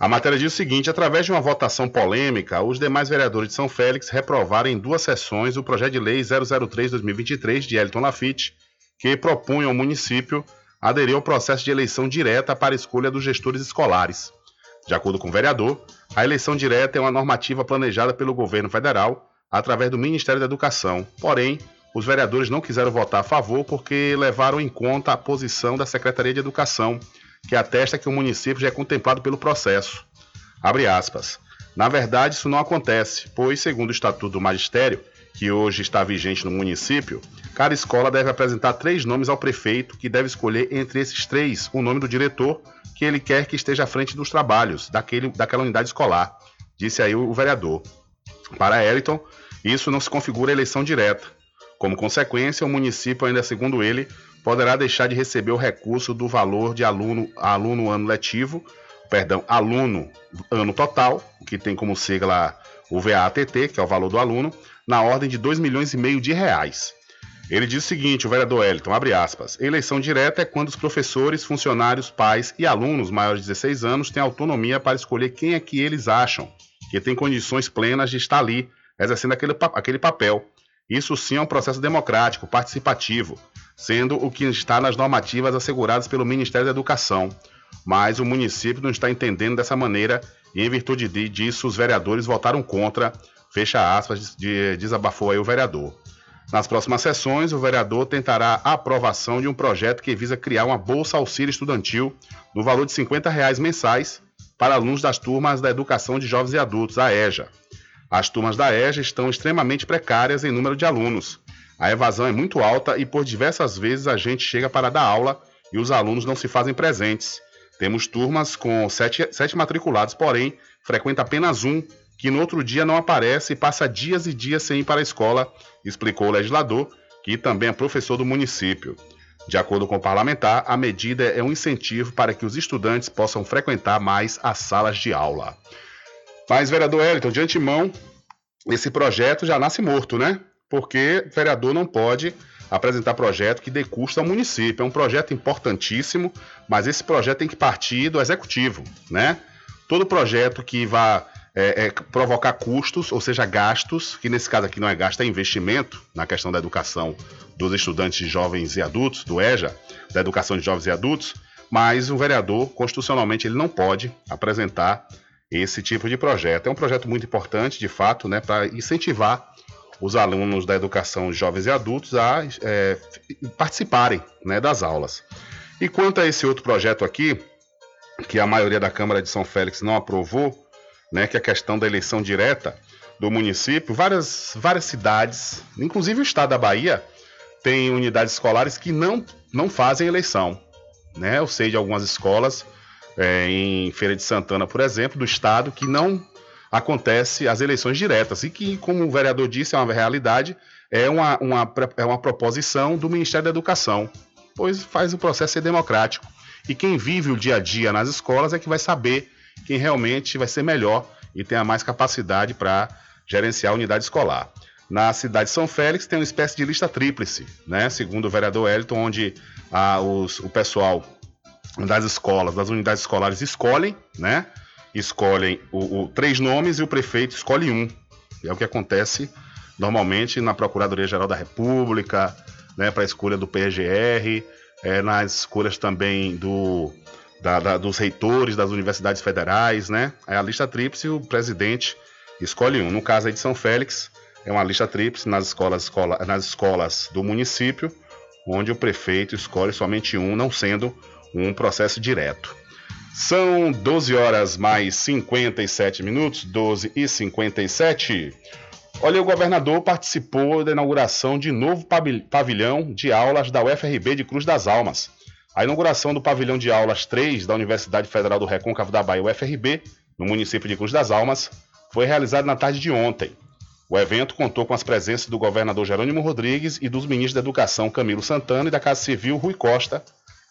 A matéria diz o seguinte: através de uma votação polêmica, os demais vereadores de São Félix reprovaram em duas sessões o projeto de lei 003-2023 de Elton Lafitte, que propunha ao município aderir ao processo de eleição direta para escolha dos gestores escolares. De acordo com o vereador, a eleição direta é uma normativa planejada pelo governo federal através do Ministério da Educação. Porém, os vereadores não quiseram votar a favor porque levaram em conta a posição da Secretaria de Educação, que atesta que o município já é contemplado pelo processo. Abre aspas. Na verdade, isso não acontece, pois, segundo o Estatuto do Magistério, que hoje está vigente no município, cada escola deve apresentar três nomes ao prefeito, que deve escolher entre esses três o nome do diretor que ele quer que esteja à frente dos trabalhos daquele, daquela unidade escolar, disse aí o vereador. Para Eliton, isso não se configura eleição direta. Como consequência, o município, ainda segundo ele, poderá deixar de receber o recurso do valor de aluno aluno ano letivo, perdão, aluno ano total, que tem como sigla o VATT, que é o valor do aluno, na ordem de 2 milhões e meio de reais. Ele diz o seguinte, o vereador Eliton, abre aspas, eleição direta é quando os professores, funcionários, pais e alunos maiores de 16 anos têm autonomia para escolher quem é que eles acham que tem condições plenas de estar ali, exercendo aquele, aquele papel. Isso sim é um processo democrático, participativo, sendo o que está nas normativas asseguradas pelo Ministério da Educação. Mas o município não está entendendo dessa maneira e, em virtude disso, os vereadores votaram contra, fecha aspas, de, desabafou aí o vereador. Nas próximas sessões, o vereador tentará a aprovação de um projeto que visa criar uma bolsa auxílio estudantil no valor de 50 reais mensais para alunos das turmas da Educação de Jovens e Adultos, a EJA. As turmas da EJA estão extremamente precárias em número de alunos. A evasão é muito alta e por diversas vezes a gente chega para dar aula e os alunos não se fazem presentes. Temos turmas com sete, sete matriculados, porém, frequenta apenas um, que no outro dia não aparece e passa dias e dias sem ir para a escola, explicou o legislador, que também é professor do município. De acordo com o parlamentar, a medida é um incentivo para que os estudantes possam frequentar mais as salas de aula. Mas, vereador Wellington, de antemão, esse projeto já nasce morto, né? Porque vereador não pode apresentar projeto que dê custo ao município. É um projeto importantíssimo, mas esse projeto tem que partir do executivo, né? Todo projeto que vá é, é, provocar custos, ou seja, gastos, que nesse caso aqui não é gasto, é investimento na questão da educação dos estudantes jovens e adultos, do EJA, da educação de jovens e adultos, mas o vereador, constitucionalmente, ele não pode apresentar esse tipo de projeto. É um projeto muito importante, de fato, né, para incentivar os alunos da educação jovens e adultos a é, participarem né, das aulas. E quanto a esse outro projeto aqui, que a maioria da Câmara de São Félix não aprovou, né, que é a questão da eleição direta do município, várias, várias cidades, inclusive o estado da Bahia, tem unidades escolares que não, não fazem eleição. Né? Eu sei de algumas escolas, é, em Feira de Santana, por exemplo, do estado, que não acontece as eleições diretas e que, como o vereador disse, é uma realidade, é uma, uma, é uma proposição do Ministério da Educação, pois faz o processo ser democrático. E quem vive o dia a dia nas escolas é que vai saber quem realmente vai ser melhor e tenha mais capacidade para gerenciar a unidade escolar. Na cidade de São Félix tem uma espécie de lista tríplice, né? segundo o vereador Elton, onde ah, os, o pessoal das escolas, das unidades escolares escolhem, né? Escolhem o, o, três nomes e o prefeito escolhe um. É o que acontece normalmente na Procuradoria-Geral da República, né, para a escolha do PGR, é, nas escolhas também do, da, da, dos reitores das universidades federais, né? É a lista tríplice o presidente escolhe um. No caso aí de São Félix, é uma lista tríplice nas escolas, escola, nas escolas do município, onde o prefeito escolhe somente um, não sendo um processo direto. São 12 horas mais 57 minutos, 12 e 57. Olha, o governador participou da inauguração de novo pavilhão de aulas da UFRB de Cruz das Almas. A inauguração do pavilhão de aulas 3 da Universidade Federal do Recôncavo da Bahia, UFRB, no município de Cruz das Almas, foi realizado na tarde de ontem. O evento contou com as presenças do governador Jerônimo Rodrigues e dos ministros da Educação Camilo Santana e da Casa Civil Rui Costa,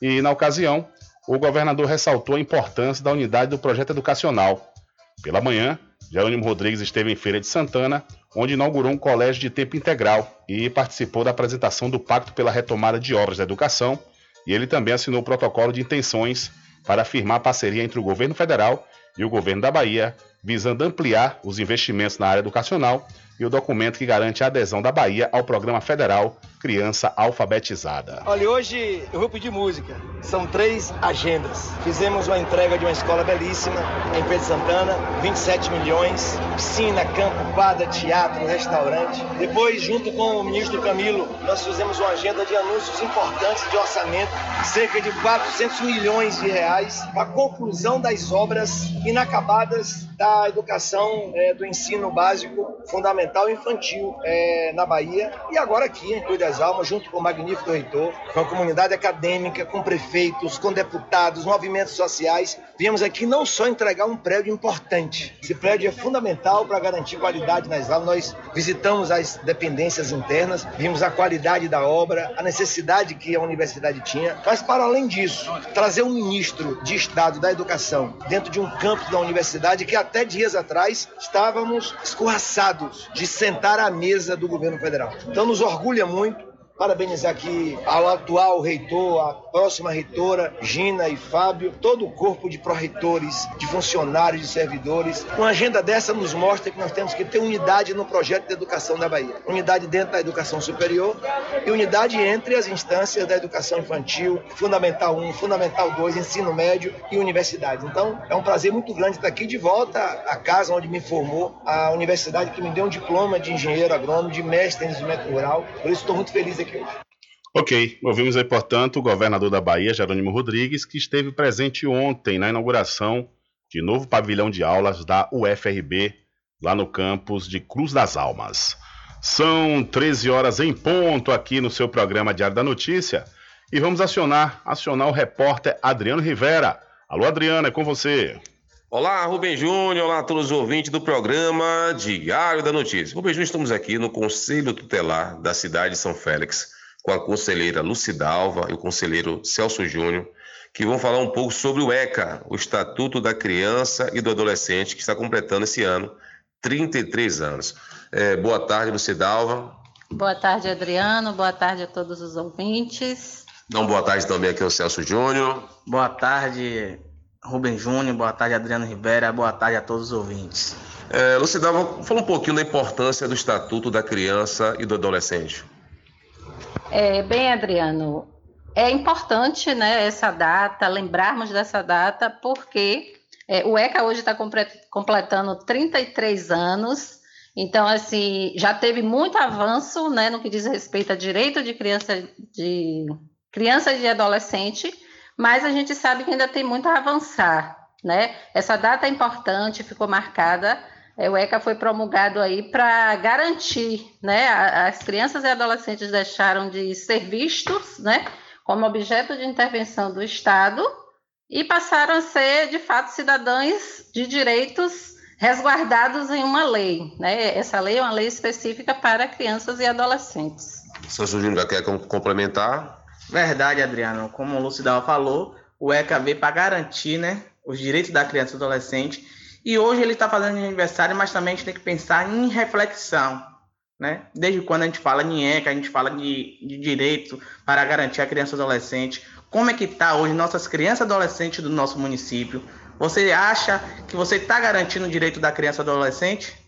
e, na ocasião, o governador ressaltou a importância da unidade do projeto educacional. Pela manhã, Jerônimo Rodrigues esteve em Feira de Santana, onde inaugurou um colégio de tempo integral e participou da apresentação do Pacto pela Retomada de Obras da Educação, e ele também assinou o protocolo de intenções para firmar parceria entre o governo federal e o governo da Bahia, visando ampliar os investimentos na área educacional e o documento que garante a adesão da Bahia ao Programa Federal Criança Alfabetizada. Olha, hoje eu vou pedir música. São três agendas. Fizemos uma entrega de uma escola belíssima em Pedro Santana, 27 milhões, piscina, campo, quadra, teatro, restaurante. Depois, junto com o ministro Camilo, nós fizemos uma agenda de anúncios importantes de orçamento, cerca de 400 milhões de reais, para a conclusão das obras inacabadas da educação é, do ensino básico fundamental infantil é, na Bahia e agora aqui em Cruz das Almas, junto com o magnífico reitor, com a comunidade acadêmica, com prefeitos, com deputados, movimentos sociais. Viemos aqui não só entregar um prédio importante, esse prédio é fundamental para garantir qualidade nas aulas. Nós visitamos as dependências internas, vimos a qualidade da obra, a necessidade que a universidade tinha, mas para além disso, trazer um ministro de Estado da Educação dentro de um campus da universidade que até dias atrás estávamos escorraçados de sentar à mesa do governo federal. Então nos orgulha muito parabenizar aqui ao atual reitor, a próxima reitora, Gina e Fábio, todo o corpo de pró-reitores, de funcionários, de servidores. Uma agenda dessa nos mostra que nós temos que ter unidade no projeto de educação da Bahia. Unidade dentro da educação superior e unidade entre as instâncias da educação infantil, Fundamental 1, Fundamental 2, ensino médio e universidade. Então, é um prazer muito grande estar aqui de volta à casa onde me formou, a universidade que me deu um diploma de engenheiro agrônomo, de mestre em desenvolvimento rural. Por isso, estou muito feliz Ok, ouvimos aí, portanto, o governador da Bahia, Jerônimo Rodrigues, que esteve presente ontem na inauguração de novo pavilhão de aulas da UFRB, lá no campus de Cruz das Almas. São 13 horas em ponto aqui no seu programa Diário da Notícia e vamos acionar, acionar o repórter Adriano Rivera. Alô, Adriano, é com você. Olá, Rubem Júnior, olá a todos os ouvintes do programa Diário da Notícia. Rubem Júnior, estamos aqui no Conselho Tutelar da cidade de São Félix, com a conselheira Lucidalva e o conselheiro Celso Júnior, que vão falar um pouco sobre o ECA, o Estatuto da Criança e do Adolescente, que está completando esse ano 33 anos. É, boa tarde, Lucidalva. Boa tarde, Adriano. Boa tarde a todos os ouvintes. Dá boa tarde também aqui ao Celso Júnior. Boa tarde, Rubem Júnior, boa tarde, Adriano Ribeira, boa tarde a todos os ouvintes. É, Lucidalva, fala um pouquinho da importância do Estatuto da Criança e do Adolescente. É, bem, Adriano, é importante né, essa data, lembrarmos dessa data, porque é, o ECA hoje está completando 33 anos, então, assim, já teve muito avanço né, no que diz respeito a direito de criança, de criança e de adolescente, mas a gente sabe que ainda tem muito a avançar, né? Essa data é importante, ficou marcada. É, o ECA foi promulgado aí para garantir, né? As crianças e adolescentes deixaram de ser vistos, né? Como objeto de intervenção do Estado e passaram a ser, de fato, cidadãos de direitos resguardados em uma lei, né? Essa lei é uma lei específica para crianças e adolescentes. Sr. Júnior, quer complementar? Verdade, Adriano. Como o Lucidal falou, o ECA veio para garantir né, os direitos da criança e do adolescente. E hoje ele está fazendo aniversário, mas também a gente tem que pensar em reflexão. Né? Desde quando a gente fala em ECA, a gente fala de, de direito para garantir a criança e adolescente. Como é que está hoje nossas crianças e adolescentes do nosso município? Você acha que você está garantindo o direito da criança e adolescente?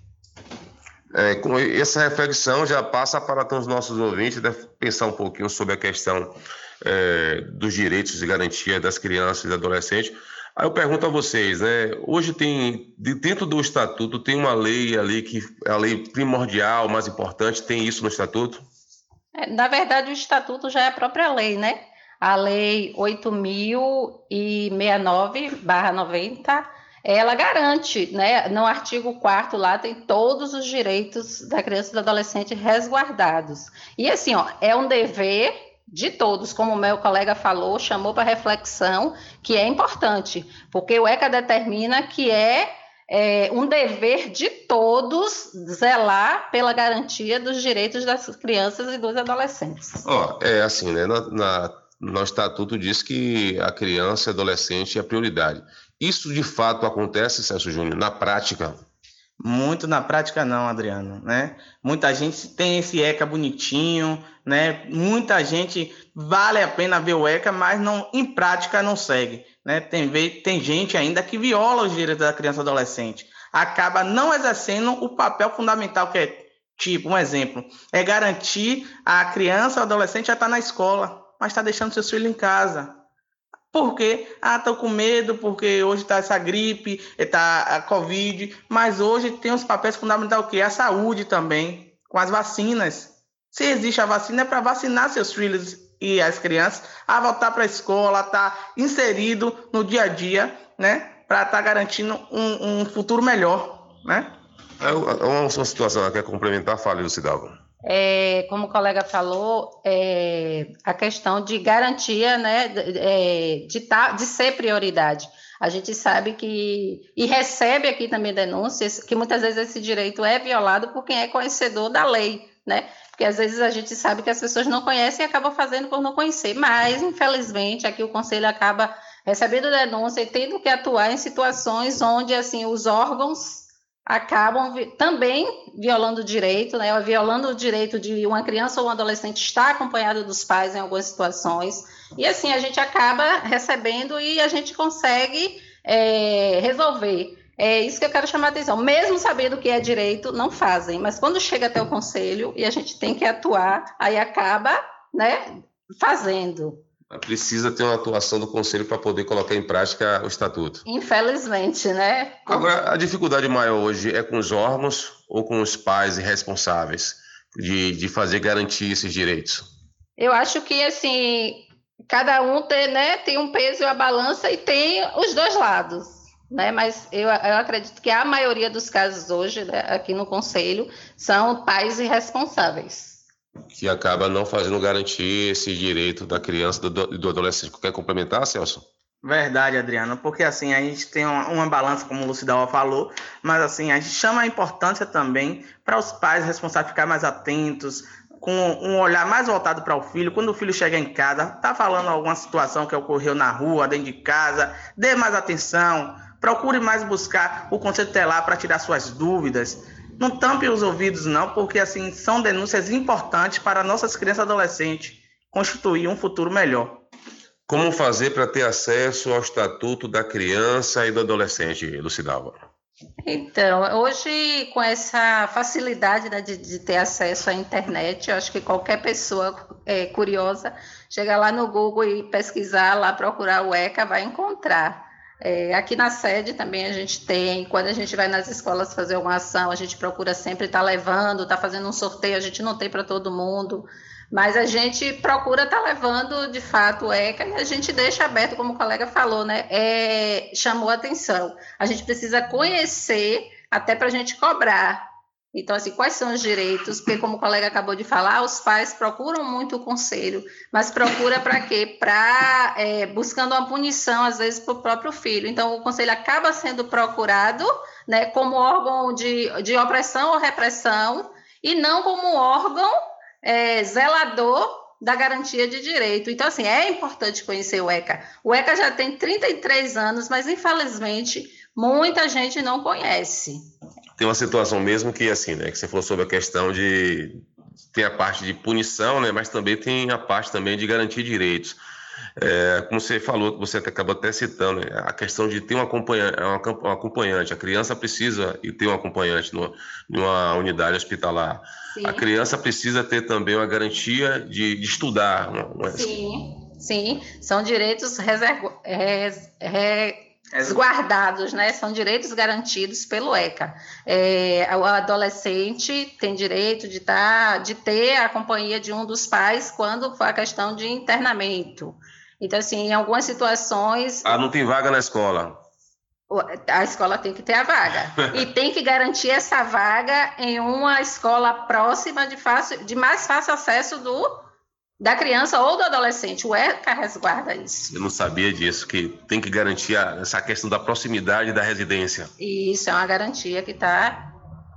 É, com essa reflexão já passa para os nossos ouvintes pensar um pouquinho sobre a questão é, dos direitos e garantia das crianças e adolescentes. Aí eu pergunto a vocês, né? Hoje tem dentro do estatuto tem uma lei ali que é a lei primordial, mais importante, tem isso no estatuto? É, na verdade, o estatuto já é a própria lei, né? A lei 8069/90 ela garante, né, no artigo 4 lá tem todos os direitos da criança e do adolescente resguardados. E assim, ó, é um dever de todos, como o meu colega falou, chamou para reflexão, que é importante, porque o ECA determina que é, é, um dever de todos zelar pela garantia dos direitos das crianças e dos adolescentes. Ó, é assim, né, na, na no estatuto diz que a criança e adolescente é prioridade. Isso de fato acontece, Celso Júnior, na prática? Muito na prática não, Adriano, né? Muita gente tem esse ECA bonitinho, né? Muita gente vale a pena ver o ECA, mas não, em prática não segue, né? Tem, tem gente ainda que viola os direitos da criança e adolescente, acaba não exercendo o papel fundamental que é, tipo, um exemplo, é garantir a criança ou adolescente já estar tá na escola, mas está deixando seus filhos em casa, por quê? Ah, tô com medo porque hoje está essa gripe, está a Covid, mas hoje tem os papéis fundamentais o quê? A saúde também, com as vacinas. Se existe a vacina é para vacinar seus filhos e as crianças a voltar para a escola, estar tá inserido no dia a dia, né? Para estar tá garantindo um, um, futuro melhor, né? É uma, situação que quer complementar, fale, Lucidalva é, como o colega falou, é, a questão de garantia né, é, de, tá, de ser prioridade. A gente sabe que, e recebe aqui também denúncias, que muitas vezes esse direito é violado por quem é conhecedor da lei, né? Porque às vezes a gente sabe que as pessoas não conhecem e acabam fazendo por não conhecer, mas infelizmente aqui o conselho acaba recebendo denúncia e tendo que atuar em situações onde assim os órgãos acabam vi também violando o direito, né, violando o direito de uma criança ou um adolescente estar acompanhado dos pais em algumas situações. E assim a gente acaba recebendo e a gente consegue é, resolver. É isso que eu quero chamar a atenção. Mesmo sabendo que é direito, não fazem. Mas quando chega até o conselho e a gente tem que atuar, aí acaba né, fazendo. Precisa ter uma atuação do conselho para poder colocar em prática o estatuto. Infelizmente, né? Agora, a dificuldade maior hoje é com os órgãos ou com os pais responsáveis de, de fazer garantir esses direitos? Eu acho que, assim, cada um tem, né, tem um peso e uma balança e tem os dois lados. Né, mas eu, eu acredito que a maioria dos casos hoje, né, aqui no Conselho, são pais irresponsáveis que acaba não fazendo garantir esse direito da criança e do, do, adolescente. Quer complementar, Celso? Verdade, Adriano, porque assim, a gente tem uma, uma balança, como o Lucidal falou, mas assim, a gente chama a importância também para os pais responsáveis ficar mais atentos, com um olhar mais voltado para o filho. Quando o filho chega em casa, tá falando alguma situação que ocorreu na rua, dentro de casa, dê mais atenção, procure mais buscar o conselho telar para tirar suas dúvidas. Não tampe os ouvidos, não, porque assim são denúncias importantes para nossas crianças e adolescentes constituir um futuro melhor. Como fazer para ter acesso ao estatuto da criança e do adolescente, Lucidalva? Então, hoje, com essa facilidade né, de, de, ter acesso à internet, eu acho que qualquer pessoa é, curiosa chega lá no Google e pesquisar, lá procurar o ECA, vai encontrar. É, aqui na sede também a gente tem, quando a gente vai nas escolas fazer uma ação, a gente procura sempre estar tá levando, estar tá fazendo um sorteio, a gente não tem para todo mundo, mas a gente procura estar tá levando de fato o ECA e a gente deixa aberto, como o colega falou, né? É, chamou atenção. A gente precisa conhecer até para a gente cobrar. Então, assim, quais são os direitos? Porque, como o colega acabou de falar, os pais procuram muito o conselho, mas procura para quê? Para é, buscando uma punição, às vezes, para o próprio filho. Então, o conselho acaba sendo procurado né, como órgão de, de opressão ou repressão, e não como órgão é, zelador da garantia de direito. Então, assim, é importante conhecer o ECA. O ECA já tem 33 anos, mas infelizmente muita gente não conhece tem uma situação mesmo que, assim, né, que você falou sobre a questão de tem a parte de punição, né, mas também tem a parte também de garantir direitos. É, como você falou, você acabou até citando, né, a questão de ter um acompanhante, um acompanhante. A criança precisa ter um acompanhante no, numa unidade hospitalar. Sim. A criança precisa ter também uma garantia de, de estudar. Uma, sim, sim. São direitos reservo, res, res, resguardados, né? São direitos garantidos pelo ECA. É, o adolescente tem direito de, tá, de ter a companhia de um dos pais quando for a questão de internamento. Então, assim, em algumas situações. Ah, não tem vaga na escola. A escola tem que ter a vaga. e tem que garantir essa vaga em uma escola próxima de, fácil, de mais fácil acesso do da criança ou do adolescente. O ECA resguarda isso. Eu não sabia disso, que tem que garantir essa questão da proximidade da residência. Isso é uma garantia que está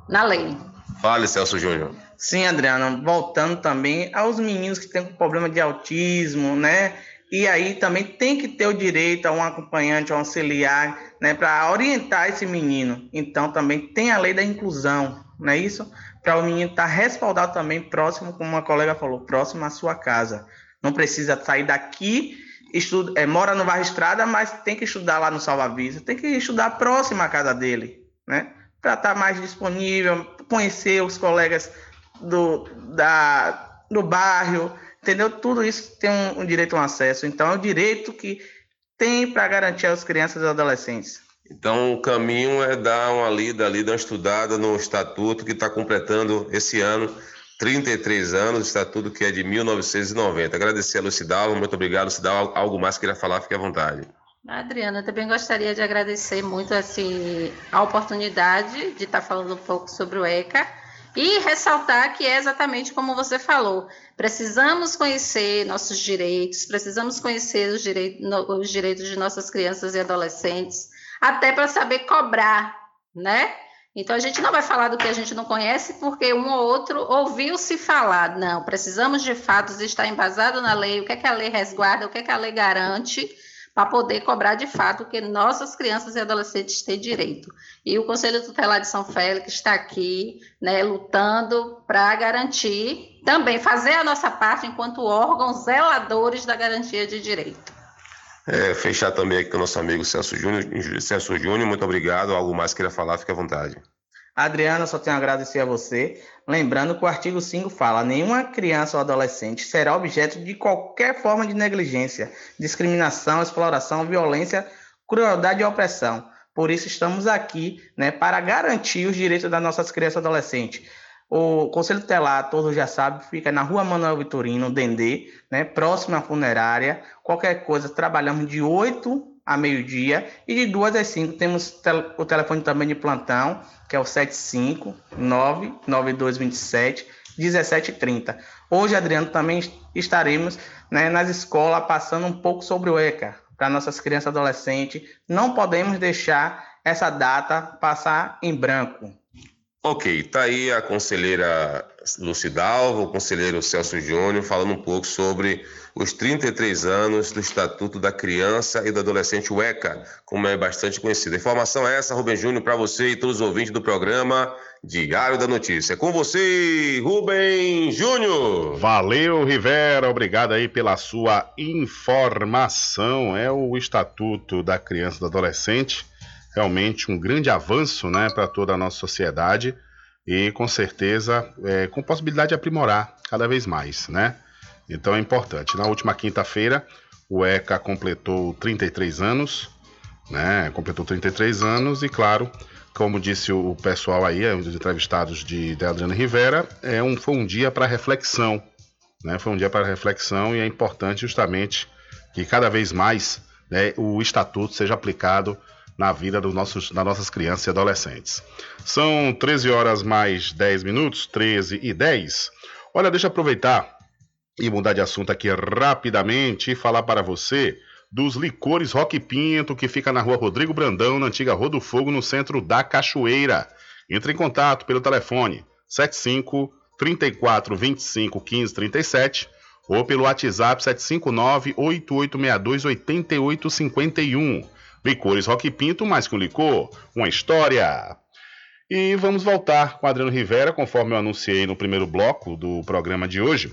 na lei. Fale, Celso Júnior. Sim, Adriano, voltando também aos meninos que têm problema de autismo, né? E aí também tem que ter o direito a um acompanhante, a um auxiliar, né, para orientar esse menino. Então também tem a lei da inclusão, não é isso? Para o menino estar tá respaldado também próximo, como uma colega falou, próximo à sua casa. Não precisa sair daqui, estuda, é, mora no bairro Estrada, mas tem que estudar lá no Salva Vista, tem que estudar próximo à casa dele, né? Para estar tá mais disponível, conhecer os colegas do, da, do bairro, entendeu? Tudo isso tem um, um direito a um acesso. Então, é o direito que tem para garantir às crianças e adolescentes. Então, o caminho é dar uma lida ali, dar uma estudada no estatuto que está completando esse ano 33 anos, estatuto que é de 1990. Agradecer a Lucidalva, muito obrigado. Lucidalva, algo mais que queira falar, fique à vontade. Adriana, também gostaria de agradecer muito assim, a oportunidade de estar falando um pouco sobre o ECA e ressaltar que é exatamente como você falou. Precisamos conhecer nossos direitos, precisamos conhecer os direitos, os direitos de nossas crianças e adolescentes, até para saber cobrar, né? Então a gente não vai falar do que a gente não conhece, porque um ou outro ouviu-se falar. Não, precisamos de fato estar embasado na lei, o que é que a lei resguarda, o que é que a lei garante para poder cobrar de fato o que nossas crianças e adolescentes têm direito. E o Conselho Tutelar de São Félix está aqui, né, lutando para garantir, também fazer a nossa parte enquanto órgãos zeladores da garantia de direito. É, fechar também aqui com o nosso amigo Celso Júnior. Celso Júnior, muito obrigado. Algo mais queira falar, fique à vontade. Adriana, só tenho a agradecer a você. Lembrando que o artigo 5 fala: nenhuma criança ou adolescente será objeto de qualquer forma de negligência, discriminação, exploração, violência, crueldade e opressão. Por isso estamos aqui, né, para garantir os direitos das nossas crianças e adolescentes. O Conselho Tutelar, todos já sabem, fica na Rua Manuel Vitorino, Dendê, né, próximo à funerária. Qualquer coisa, trabalhamos de 8 a meio-dia e de 2 às 5 temos o telefone também de plantão, que é o 7599227 1730. Hoje, Adriano, também estaremos né, nas escolas passando um pouco sobre o ECA para nossas crianças e adolescentes. Não podemos deixar essa data passar em branco. Ok, tá aí a conselheira Lucidalva, o conselheiro Celso Júnior, falando um pouco sobre os 33 anos do Estatuto da Criança e do Adolescente, o ECA, como é bastante conhecido. Informação é essa, Rubem Júnior, para você e todos os ouvintes do programa Diário da Notícia. Com você, Rubem Júnior. Valeu, Rivera, obrigado aí pela sua informação. É o Estatuto da Criança e do Adolescente realmente um grande avanço né, para toda a nossa sociedade e com certeza é, com possibilidade de aprimorar cada vez mais, né? Então é importante. Na última quinta-feira, o ECA completou 33 anos, né? Completou 33 anos e, claro, como disse o pessoal aí, os entrevistados de, de Adriano Rivera, é um, foi um dia para reflexão, né? Foi um dia para reflexão e é importante justamente que cada vez mais né, o estatuto seja aplicado na vida dos nossos, das nossas crianças e adolescentes. São 13 horas mais 10 minutos, 13 e 10. Olha, deixa eu aproveitar e mudar de assunto aqui rapidamente e falar para você dos licores Rock Pinto, que fica na rua Rodrigo Brandão, na antiga Rua do Fogo, no centro da Cachoeira. Entre em contato pelo telefone 75 34 25 15 37 ou pelo WhatsApp 759 8862 8851. Licores Rock Pinto, mais que um licor, uma história. E vamos voltar com Adriano Rivera, conforme eu anunciei no primeiro bloco do programa de hoje,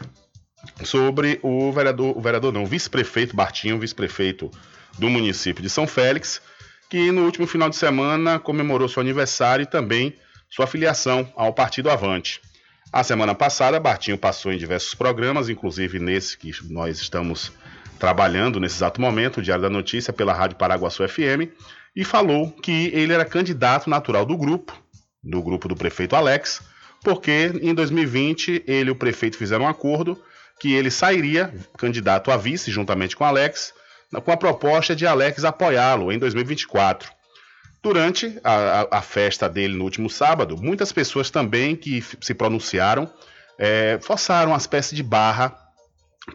sobre o vereador, o vereador não, vice-prefeito Bartinho, vice-prefeito do município de São Félix, que no último final de semana comemorou seu aniversário e também sua filiação ao Partido Avante. A semana passada, Bartinho passou em diversos programas, inclusive nesse que nós estamos trabalhando nesse exato momento, o Diário da Notícia, pela Rádio Paraguaçu FM, e falou que ele era candidato natural do grupo, do grupo do prefeito Alex, porque em 2020 ele e o prefeito fizeram um acordo que ele sairia candidato a vice juntamente com Alex, com a proposta de Alex apoiá-lo em 2024. Durante a, a, festa dele no último sábado, muitas pessoas também que se pronunciaram é, forçaram uma espécie de barra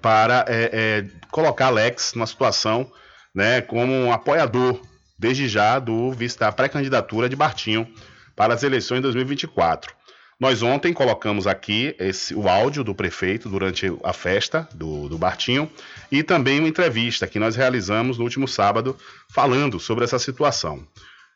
para é, é, colocar Alex numa situação né, como um apoiador, desde já, do da pré-candidatura de Bartinho para as eleições de 2024. Nós ontem colocamos aqui esse, o áudio do prefeito durante a festa do, do Bartinho e também uma entrevista que nós realizamos no último sábado falando sobre essa situação.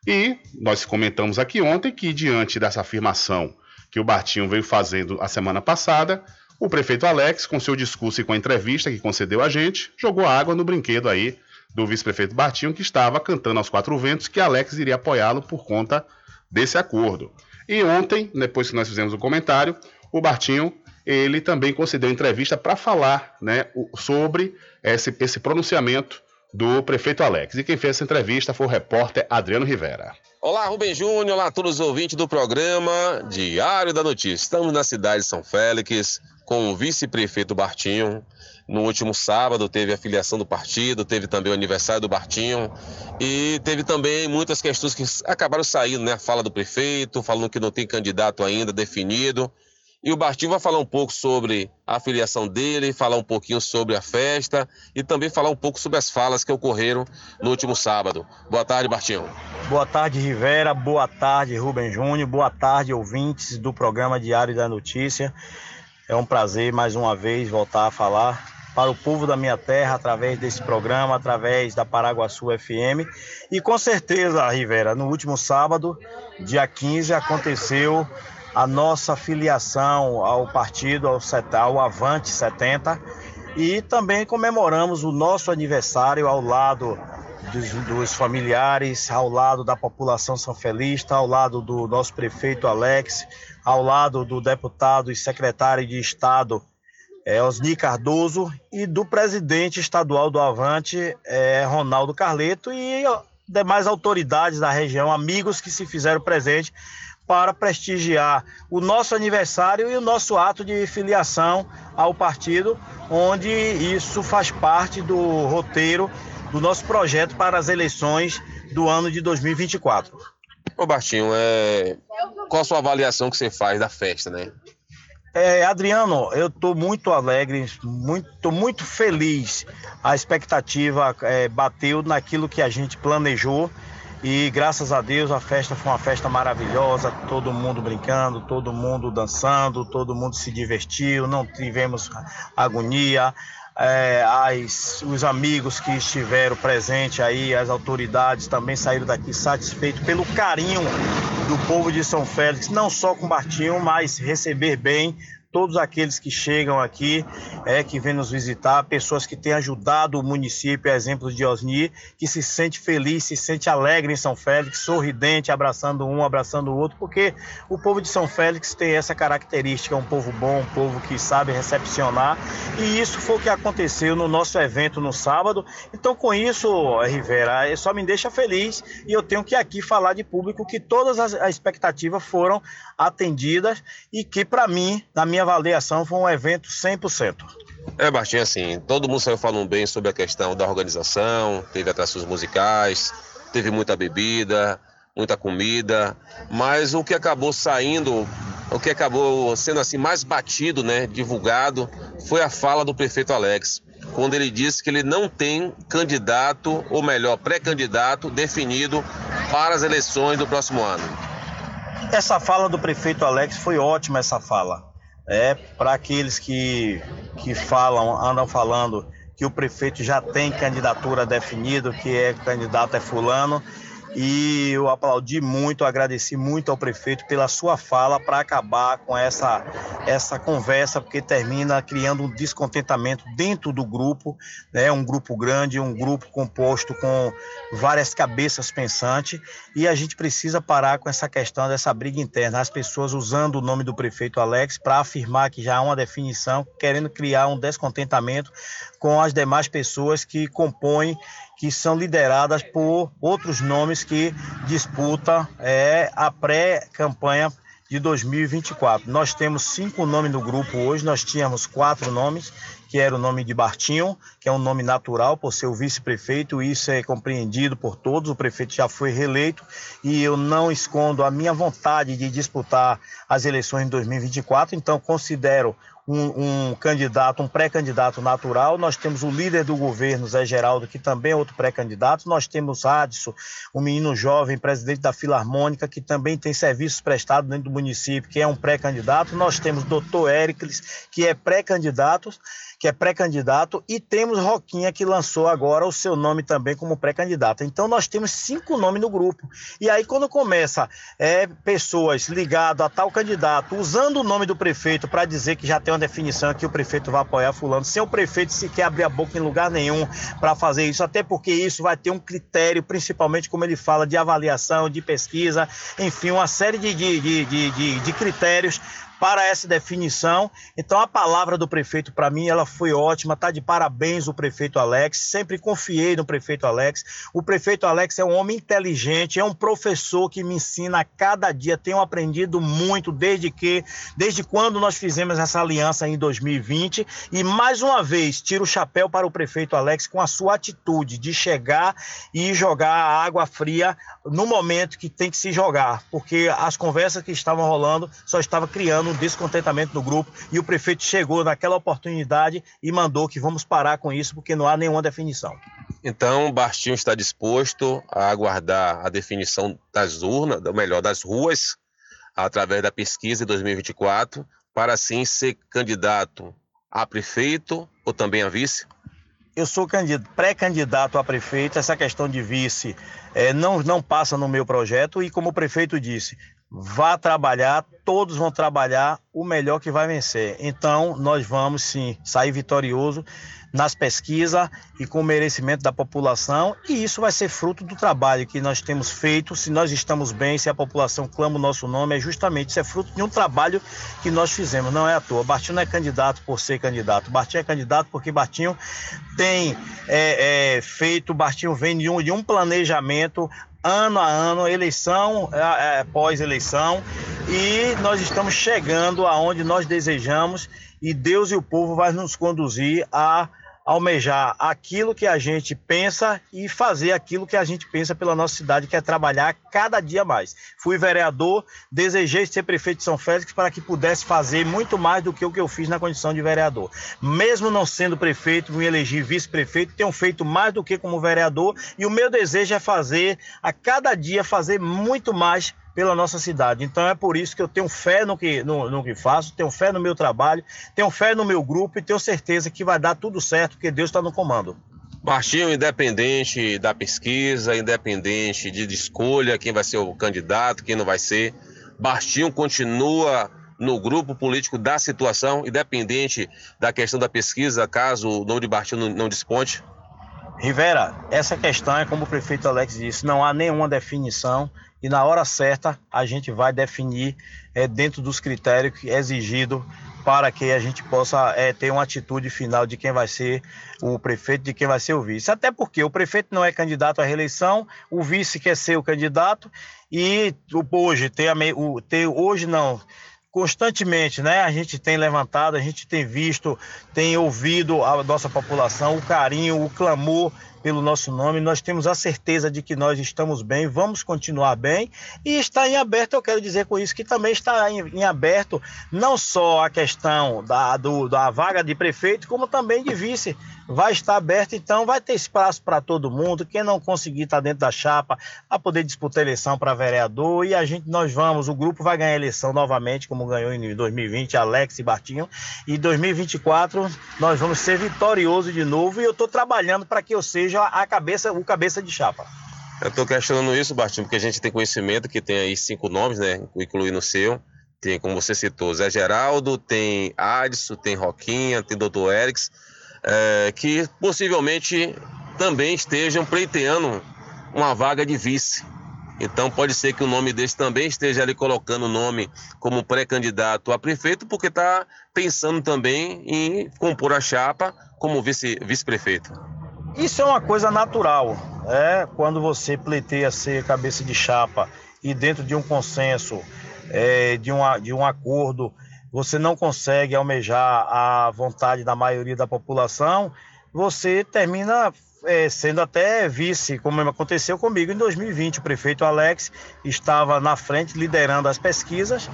E nós comentamos aqui ontem que, diante dessa afirmação que o Bartinho veio fazendo a semana passada, o prefeito Alex, com seu discurso e com a entrevista que concedeu a gente, jogou água no brinquedo aí do vice-prefeito Bartinho, que estava cantando aos quatro ventos que Alex iria apoiá-lo por conta desse acordo. E ontem, depois que nós fizemos o comentário, o Bartinho ele também concedeu entrevista para falar né, sobre esse, esse pronunciamento do prefeito Alex. E quem fez essa entrevista foi o repórter Adriano Rivera. Olá, Rubem Júnior, olá a todos os ouvintes do programa Diário da Notícia. Estamos na cidade de São Félix com o vice-prefeito Bartinho. No último sábado teve a filiação do partido, teve também o aniversário do Bartinho e teve também muitas questões que acabaram saindo, né? A fala do prefeito, falando que não tem candidato ainda definido. E o Bartinho vai falar um pouco sobre a filiação dele, falar um pouquinho sobre a festa e também falar um pouco sobre as falas que ocorreram no último sábado. Boa tarde, Bartinho. Boa tarde, Rivera. Boa tarde, Rubem Júnior. Boa tarde, ouvintes do programa Diário da Notícia. É um prazer mais uma vez voltar a falar para o povo da minha terra através desse programa, através da Paraguaçu FM. E com certeza, Rivera, no último sábado, dia 15, aconteceu a nossa filiação ao partido, ao, ao Avante 70, e também comemoramos o nosso aniversário ao lado dos, dos, familiares, ao lado da população sanfelista, ao lado do nosso prefeito Alex, ao lado do deputado e secretário de Estado é, Osni Cardoso e do presidente estadual do Avante, é, Ronaldo Carleto, e demais autoridades da região, amigos que se fizeram presente para prestigiar o nosso aniversário e o nosso ato de filiação ao partido, onde isso faz parte do roteiro do nosso projeto para as eleições do ano de 2024. Ô Bartinho, é... qual a sua avaliação que você faz da festa, né? É, Adriano, eu estou muito alegre, muito, muito feliz. A expectativa é, bateu naquilo que a gente planejou e graças a Deus a festa foi uma festa maravilhosa, todo mundo brincando, todo mundo dançando, todo mundo se divertiu, não tivemos agonia. É, as, os amigos que estiveram presentes aí, as autoridades também saíram daqui satisfeitos pelo carinho do povo de São Félix, não só com o Bartinho, mas receber bem todos aqueles que chegam aqui, é, que vêm nos visitar, pessoas que têm ajudado o município, exemplo de Osni, que se sente feliz, se sente alegre em São Félix, sorridente, abraçando um, abraçando o outro, porque o povo de São Félix tem essa característica, é um povo bom, um povo que sabe recepcionar, e isso foi o que aconteceu no nosso evento no sábado. Então, com isso, Rivera, só me deixa feliz e eu tenho que aqui falar de público que todas as expectativas foram atendidas e que, para mim, na minha avaliação, foi um evento 100%. É, Martim, assim, todo mundo saiu falando bem sobre a questão da organização, teve atrações musicais, teve muita bebida, muita comida, mas o que acabou saindo, o que acabou sendo assim mais batido, né, divulgado, foi a fala do prefeito Alex, quando ele disse que ele não tem candidato, ou melhor, pré-candidato definido para as eleições do próximo ano. Essa fala do prefeito Alex foi ótima essa fala é para aqueles que, que falam, andam falando que o prefeito já tem candidatura definida, que é candidato é fulano, e eu aplaudi muito, agradeci muito ao prefeito pela sua fala para acabar com essa, essa conversa, porque termina criando um descontentamento dentro do grupo, né? um grupo grande, um grupo composto com várias cabeças pensantes, e a gente precisa parar com essa questão dessa briga interna, as pessoas usando o nome do prefeito Alex para afirmar que já há uma definição, querendo criar um descontentamento com as demais pessoas que compõem que são lideradas por outros nomes que disputam é, a pré-campanha de 2024. Nós temos cinco nomes no grupo hoje, nós tínhamos quatro nomes que era o nome de Bartinho, que é um nome natural por ser o vice-prefeito, isso é compreendido por todos, o prefeito já foi reeleito e eu não escondo a minha vontade de disputar as eleições em 2024, então considero um, um candidato, um pré-candidato natural. Nós temos o líder do governo, Zé Geraldo, que também é outro pré-candidato. Nós temos Adson, um menino jovem, presidente da Filarmônica, que também tem serviços prestados dentro do município, que é um pré-candidato. Nós temos doutor Éricles, que é pré-candidato que é pré-candidato, e temos Roquinha, que lançou agora o seu nome também como pré-candidato. Então nós temos cinco nomes no grupo. E aí, quando começa é, pessoas ligadas a tal candidato, usando o nome do prefeito para dizer que já tem uma definição que o prefeito vai apoiar fulano, sem o prefeito sequer abrir a boca em lugar nenhum para fazer isso, até porque isso vai ter um critério, principalmente como ele fala, de avaliação, de pesquisa, enfim, uma série de, de, de, de, de critérios para essa definição. Então a palavra do prefeito para mim ela foi ótima, tá de parabéns o prefeito Alex, sempre confiei no prefeito Alex. O prefeito Alex é um homem inteligente, é um professor que me ensina a cada dia, tenho aprendido muito desde que desde quando nós fizemos essa aliança em 2020 e mais uma vez tiro o chapéu para o prefeito Alex com a sua atitude de chegar e jogar a água fria no momento que tem que se jogar, porque as conversas que estavam rolando só estava criando um descontentamento no grupo e o prefeito chegou naquela oportunidade e mandou que vamos parar com isso porque não há nenhuma definição. Então, Bastinho está disposto a aguardar a definição das urnas, ou melhor, das ruas, através da pesquisa em 2024, para assim ser candidato a prefeito ou também a vice? Eu sou pré-candidato a prefeito, essa questão de vice é, não, não passa no meu projeto e, como o prefeito disse, vá trabalhar, todos vão trabalhar o melhor que vai vencer. Então, nós vamos sim sair vitorioso nas pesquisas e com o merecimento da população, e isso vai ser fruto do trabalho que nós temos feito. Se nós estamos bem, se a população clama o nosso nome, é justamente isso é fruto de um trabalho que nós fizemos, não é à toa. Bartinho não é candidato por ser candidato, Bartinho é candidato porque Bartinho tem é, é, feito, Bartinho vem de um, de um planejamento ano a ano, eleição é, é, pós-eleição, e nós estamos chegando aonde nós desejamos e Deus e o povo vai nos conduzir a almejar aquilo que a gente pensa e fazer aquilo que a gente pensa pela nossa cidade, que é trabalhar cada dia mais. Fui vereador, desejei ser prefeito de São Félix para que pudesse fazer muito mais do que o que eu fiz na condição de vereador. Mesmo não sendo prefeito, me elegi vice-prefeito, tenho feito mais do que como vereador e o meu desejo é fazer a cada dia fazer muito mais pela nossa cidade. Então é por isso que eu tenho fé no que, no, no, que faço, tenho fé no meu trabalho, tenho fé no meu grupo e tenho certeza que vai dar tudo certo, porque Deus está no comando. Martinho, independente da pesquisa, independente de, de escolha, quem vai ser o candidato, quem não vai ser, Bastinho continua no grupo político da situação, independente da questão da pesquisa, caso o nome de Bastinho não, não desponte? Rivera, essa questão é como o prefeito Alex disse, não há nenhuma definição e na hora certa a gente vai definir é, dentro dos critérios exigidos para que a gente possa é, ter uma atitude final de quem vai ser o prefeito, de quem vai ser o vice. Até porque o prefeito não é candidato à reeleição, o vice quer ser o candidato e hoje tem, a, o, tem hoje não constantemente, né? A gente tem levantado, a gente tem visto, tem ouvido a nossa população, o carinho, o clamor pelo nosso nome. Nós temos a certeza de que nós estamos bem, vamos continuar bem e está em aberto. Eu quero dizer com isso que também está em, em aberto não só a questão da, do, da vaga de prefeito, como também de vice. Vai estar aberto, então vai ter espaço para todo mundo. Quem não conseguir estar dentro da chapa, a poder disputar eleição para vereador. E a gente, nós vamos, o grupo vai ganhar a eleição novamente, como ganhou em 2020, Alex e Bartinho. E 2024 nós vamos ser vitoriosos de novo. E eu estou trabalhando para que eu seja a cabeça, o cabeça de chapa. Eu estou questionando isso, Bastinho, porque a gente tem conhecimento que tem aí cinco nomes, né? Incluindo o seu. Tem, como você citou, Zé Geraldo, tem Adson, tem Roquinha, tem Dr. Erics, é, que possivelmente também estejam pleiteando uma vaga de vice. Então pode ser que o nome desse também esteja ali colocando o nome como pré-candidato a prefeito, porque está pensando também em compor a chapa como vice-prefeito. Vice isso é uma coisa natural, é quando você pleiteia ser cabeça de chapa e dentro de um consenso, é, de, uma, de um acordo, você não consegue almejar a vontade da maioria da população, você termina é, sendo até vice, como aconteceu comigo em 2020. O prefeito Alex estava na frente, liderando as pesquisas,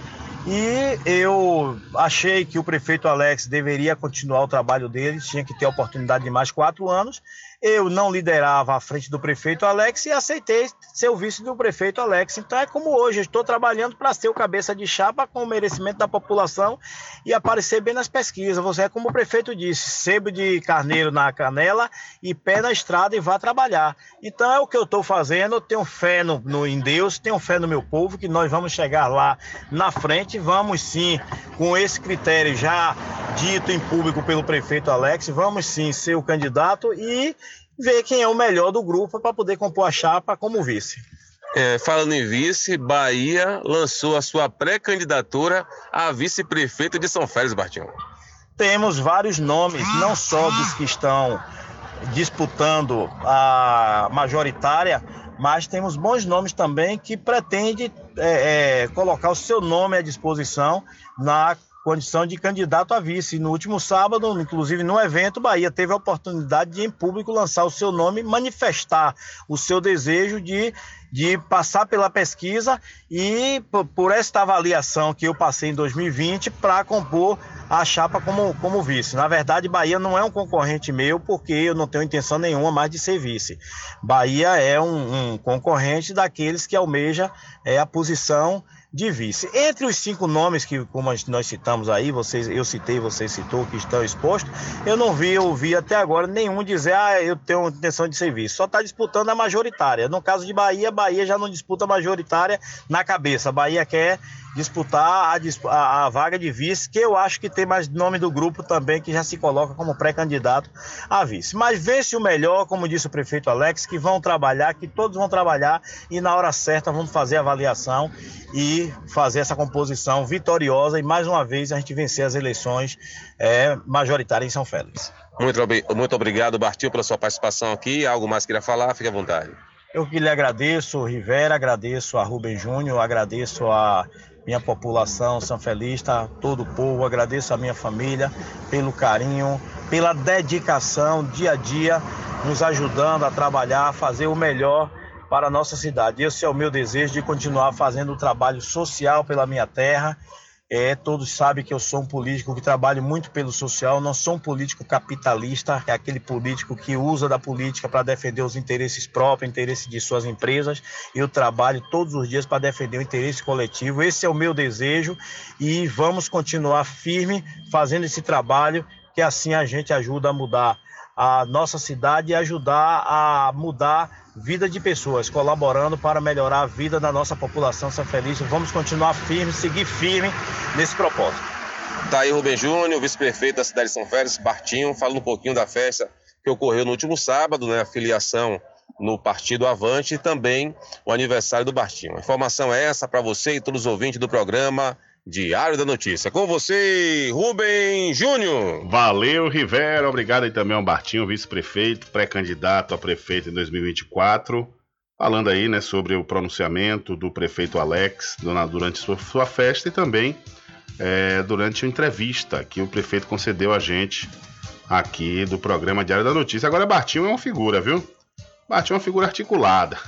e eu achei que o prefeito Alex deveria continuar o trabalho dele, tinha que ter a oportunidade de mais quatro anos. Eu não liderava à frente do prefeito Alex e aceitei ser o vice do prefeito Alex. Então é como hoje, eu estou trabalhando para ser o cabeça de chapa com o merecimento da população e aparecer bem nas pesquisas. Você é como o prefeito disse, sebo de carneiro na canela e pé na estrada e vá trabalhar. Então é o que eu estou fazendo, eu tenho fé no, no, em Deus, tenho fé no meu povo, que nós vamos chegar lá na frente, vamos sim, com esse critério já dito em público pelo prefeito Alex, vamos sim ser o candidato e ver quem é o melhor do grupo para poder compor a chapa como vice. É, falando em vice, Bahia lançou a sua pré-candidatura a vice-prefeito de São Félix, Bartinho. Temos vários nomes, não só dos que estão disputando a majoritária, mas temos bons nomes também que pretendem é, é, colocar o seu nome à disposição na condição de candidato a vice. No último sábado, inclusive no evento, Bahia teve a oportunidade de, em público, lançar o seu nome, manifestar o seu desejo de, de passar pela pesquisa e, por esta avaliação que eu passei em 2020, para compor a chapa como, como vice. Na verdade, Bahia não é um concorrente meu, porque eu não tenho intenção nenhuma mais de ser vice. Bahia é um, um concorrente daqueles que almeja é, a posição de vice. Entre os cinco nomes que, como nós citamos aí, vocês, eu citei, você citou, que estão expostos, eu não vi, ouvi até agora nenhum dizer, ah, eu tenho intenção de ser vice. Só está disputando a majoritária. No caso de Bahia, Bahia já não disputa a majoritária na cabeça. Bahia quer disputar a, a, a, vaga de vice, que eu acho que tem mais nome do grupo também que já se coloca como pré-candidato a vice. Mas vence o melhor, como disse o prefeito Alex, que vão trabalhar, que todos vão trabalhar e na hora certa vamos fazer a avaliação e fazer essa composição vitoriosa e mais uma vez a gente vencer as eleições é, majoritárias em São Félix. Muito, muito obrigado, Bartil, pela sua participação aqui. Algo mais queira falar? Fique à vontade. Eu que lhe agradeço, Rivera, agradeço a Rubem Júnior, agradeço a minha população sanfelista, todo o povo, agradeço a minha família pelo carinho, pela dedicação dia a dia, nos ajudando a trabalhar, a fazer o melhor para a nossa cidade. Esse é o meu desejo de continuar fazendo o trabalho social pela minha terra é, todos sabem que eu sou um político que trabalho muito pelo social, não sou um político capitalista, é aquele político que usa da política para defender os interesses próprios, interesses de suas empresas. Eu trabalho todos os dias para defender o interesse coletivo. Esse é o meu desejo e vamos continuar firme fazendo esse trabalho, que assim a gente ajuda a mudar a nossa cidade e ajudar a mudar vida de pessoas, colaborando para melhorar a vida da nossa população São Feliz. Vamos continuar firme, seguir firme nesse propósito. Tá aí Rubem Júnior, vice-prefeito da cidade de São Félix, Bartinho, falando um pouquinho da festa que ocorreu no último sábado, né, a filiação no Partido Avante e também o aniversário do Bartinho. A informação é essa para você e todos os ouvintes do programa Diário da Notícia. Com você, Rubem Júnior. Valeu, Rivera. Obrigado aí também ao Bartinho, vice-prefeito, pré-candidato a prefeito em 2024. Falando aí, né, sobre o pronunciamento do prefeito Alex durante sua, sua festa e também é, durante a entrevista que o prefeito concedeu a gente aqui do programa Diário da Notícia. Agora, Bartinho é uma figura, viu? Bartinho é uma figura articulada.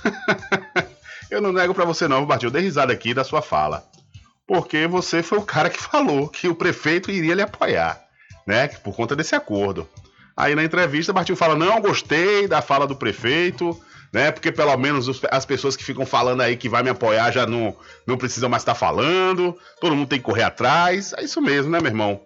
(laughs) Eu não nego para você não, Bartinho. Eu dei risada aqui da sua fala porque você foi o cara que falou que o prefeito iria lhe apoiar, né? Por conta desse acordo. Aí na entrevista, Martinho fala: não, gostei da fala do prefeito, né? Porque pelo menos as pessoas que ficam falando aí que vai me apoiar já não, não precisam mais estar falando, todo mundo tem que correr atrás. É isso mesmo, né, meu irmão?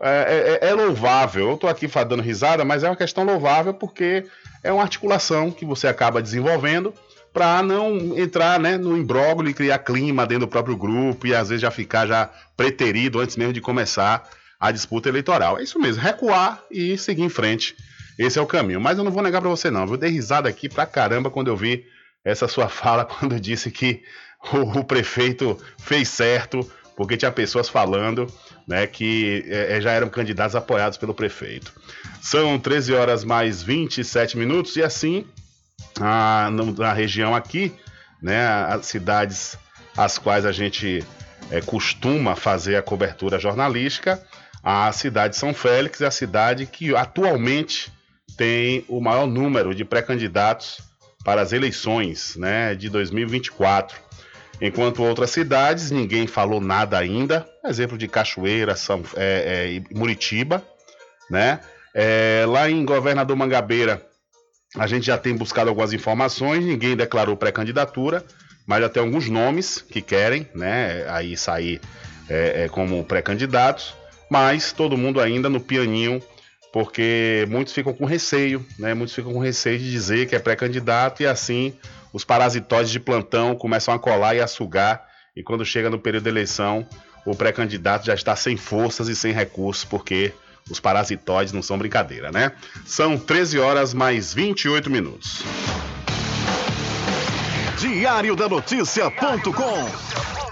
É, é, é louvável. Eu tô aqui dando risada, mas é uma questão louvável porque é uma articulação que você acaba desenvolvendo para não entrar né, no imbróglio e criar clima dentro do próprio grupo e às vezes já ficar já preterido antes mesmo de começar a disputa eleitoral. É isso mesmo, recuar e seguir em frente. Esse é o caminho. Mas eu não vou negar para você não, eu dei risada aqui pra caramba quando eu vi essa sua (laughs) fala quando disse que o, o prefeito fez certo porque tinha pessoas falando né, que é, já eram candidatos apoiados pelo prefeito. São 13 horas mais 27 minutos e assim na região aqui, né, as cidades as quais a gente é, costuma fazer a cobertura jornalística, a cidade de São Félix é a cidade que atualmente tem o maior número de pré-candidatos para as eleições né, de 2024. Enquanto outras cidades, ninguém falou nada ainda. Exemplo de Cachoeira, São, é, é, Muritiba, né? É, lá em Governador Mangabeira, a gente já tem buscado algumas informações, ninguém declarou pré-candidatura, mas já tem alguns nomes que querem, né? Aí sair é, é, como pré-candidatos, mas todo mundo ainda no pianinho, porque muitos ficam com receio, né? Muitos ficam com receio de dizer que é pré-candidato e assim os parasitóides de plantão começam a colar e a sugar, e quando chega no período de eleição, o pré-candidato já está sem forças e sem recursos, porque os parasitóides não são brincadeira, né? São 13 horas mais 28 minutos. Diário da Notícia.com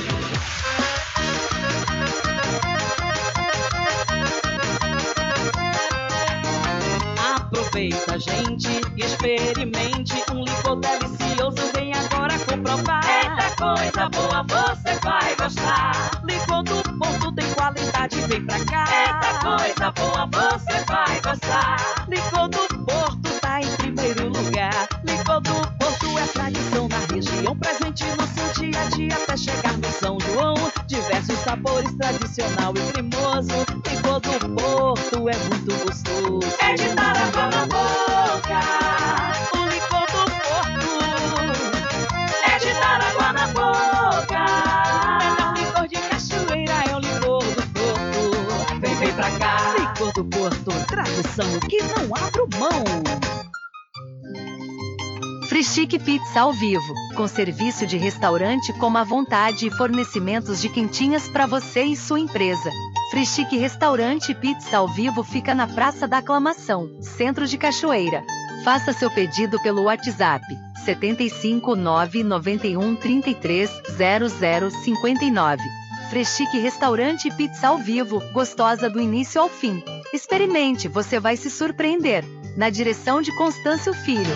Aproveita, gente, experimente um licor delicioso. Vem agora comprovar. Eita coisa boa, você vai gostar. Licor do Porto tem qualidade, vem pra cá. Eita coisa boa, você vai gostar. Licor do Porto tá em primeiro lugar. Licor do Porto é tradição na região, presente no Sabores, tradicional e cremoso. Licor do Porto é muito gostoso. É de dar água na boca. O licor do Porto é de dar água na boca. Melhor licor de cachoeira é o licor do Porto. Vem, vem pra cá. Licor do Porto, tradição que não abro mão. Frischique Pizza ao vivo, com serviço de restaurante como à vontade e fornecimentos de quentinhas para você e sua empresa. Frischique Restaurante Pizza ao vivo fica na Praça da Aclamação, Centro de Cachoeira. Faça seu pedido pelo WhatsApp 75 991 33 0059. Freschique Restaurante Pizza ao vivo, gostosa do início ao fim. Experimente, você vai se surpreender. Na direção de Constâncio Filho.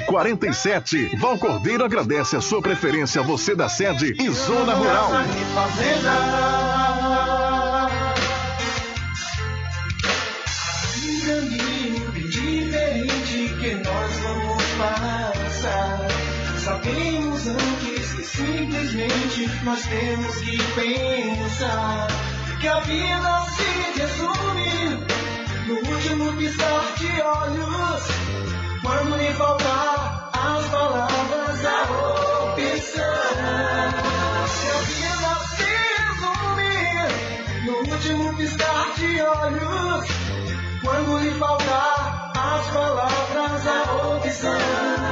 1147. Val Cordeiro agradece a sua preferência, você da sede e Zona Rural. Um caminho bem diferente que nós vamos passar. Sabemos antes que simplesmente nós temos que pensar que a vida se resume no último piscar de olhos. Quando lhe faltar as palavras, a opção. A vida se resume no último piscar de olhos. Quando lhe faltar as palavras, a opção.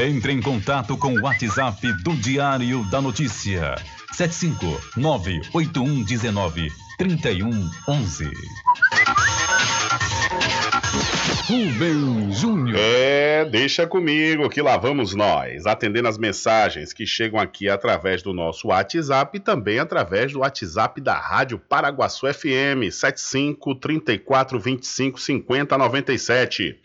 Entre em contato com o WhatsApp do Diário da Notícia. 759-8119-3111. Rubem Júnior. É, deixa comigo que lá vamos nós, atendendo as mensagens que chegam aqui através do nosso WhatsApp e também através do WhatsApp da Rádio Paraguaçu FM 75 34 25 50 97.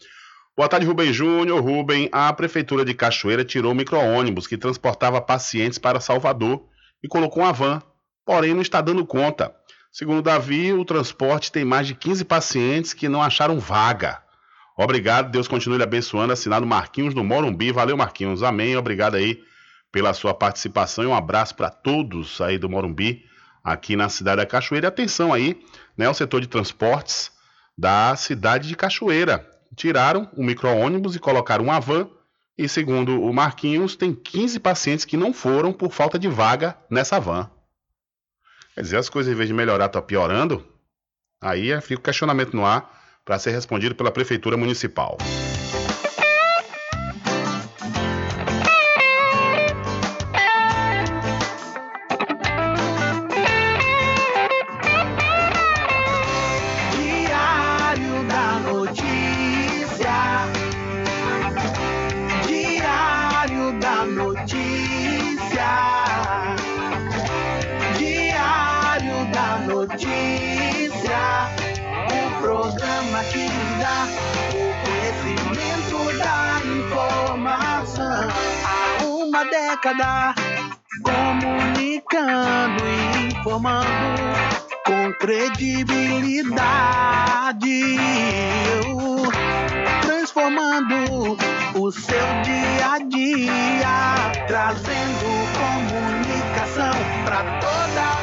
Boa tarde, Rubem Júnior. Rubem, a Prefeitura de Cachoeira tirou o micro-ônibus que transportava pacientes para Salvador e colocou uma van, porém não está dando conta. Segundo Davi, o transporte tem mais de 15 pacientes que não acharam vaga. Obrigado, Deus continue lhe abençoando. Assinado Marquinhos do Morumbi. Valeu, Marquinhos. Amém. Obrigado aí pela sua participação e um abraço para todos aí do Morumbi, aqui na cidade da Cachoeira. E atenção aí, né, ao setor de transportes da cidade de Cachoeira tiraram o micro-ônibus e colocaram uma van. E segundo o Marquinhos, tem 15 pacientes que não foram por falta de vaga nessa van. Quer dizer, as coisas em vez de melhorar estão piorando. Aí fica o questionamento no ar para ser respondido pela Prefeitura Municipal. Credibilidade, transformando o seu dia a dia, trazendo comunicação para toda a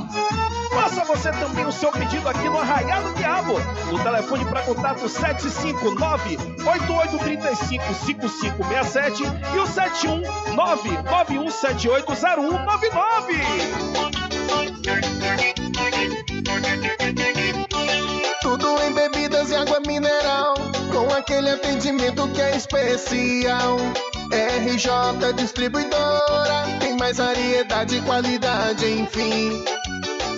Você também o seu pedido aqui no Arraial do Diabo. O telefone para contato 759-8835-5567 e o 71991780199. Tudo em bebidas e água mineral, com aquele atendimento que é especial. RJ Distribuidora, tem mais variedade e qualidade, enfim.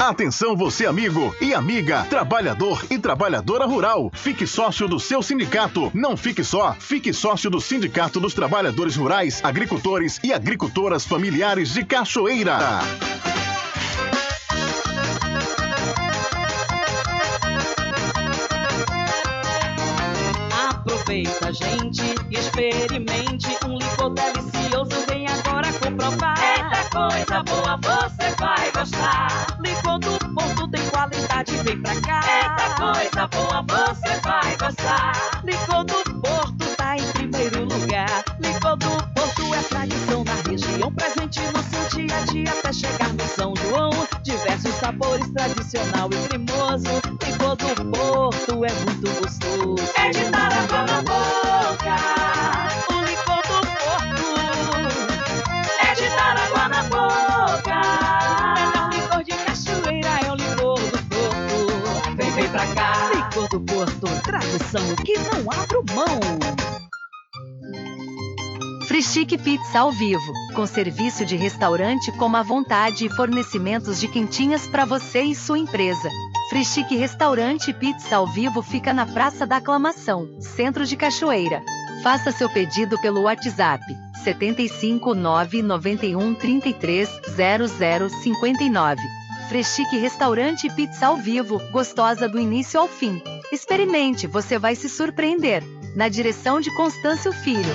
Atenção você amigo e amiga, trabalhador e trabalhadora rural. Fique sócio do seu sindicato. Não fique só, fique sócio do Sindicato dos Trabalhadores Rurais, Agricultores e Agricultoras Familiares de Cachoeira. Aproveita, gente, experimente um licor delicioso. Vem agora comprovar. Coisa boa, você vai gostar. Licor do Porto tem qualidade, vem pra cá. Eita coisa boa, você vai gostar. Licor do Porto tá em primeiro lugar. Licor do Porto é tradição na região, presente no seu dia a dia até chegar no São João. Diversos sabores, tradicional e cremoso. Licor do Porto é muito gostoso. É de dar água na boca. Pra cá. Licor do Porto, tradição que não abro mão. Frischique Pizza ao vivo, com serviço de restaurante como à vontade e fornecimentos de quentinhas para você e sua empresa. Frischique Restaurante Pizza ao vivo fica na Praça da Aclamação, Centro de Cachoeira. Faça seu pedido pelo WhatsApp 75 991 33 0059. Freschique Restaurante e Pizza ao vivo, gostosa do início ao fim. Experimente, você vai se surpreender. Na direção de Constâncio Filho.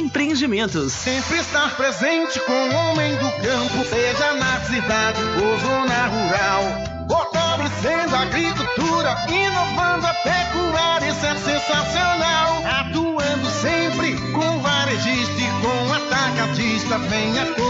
Empreendimentos. Sempre estar presente com o homem do campo, seja na cidade ou zona rural. Fortalecendo a agricultura, inovando a pecuária, isso é sensacional. Atuando sempre com varejista e com atacadista, venha conferir.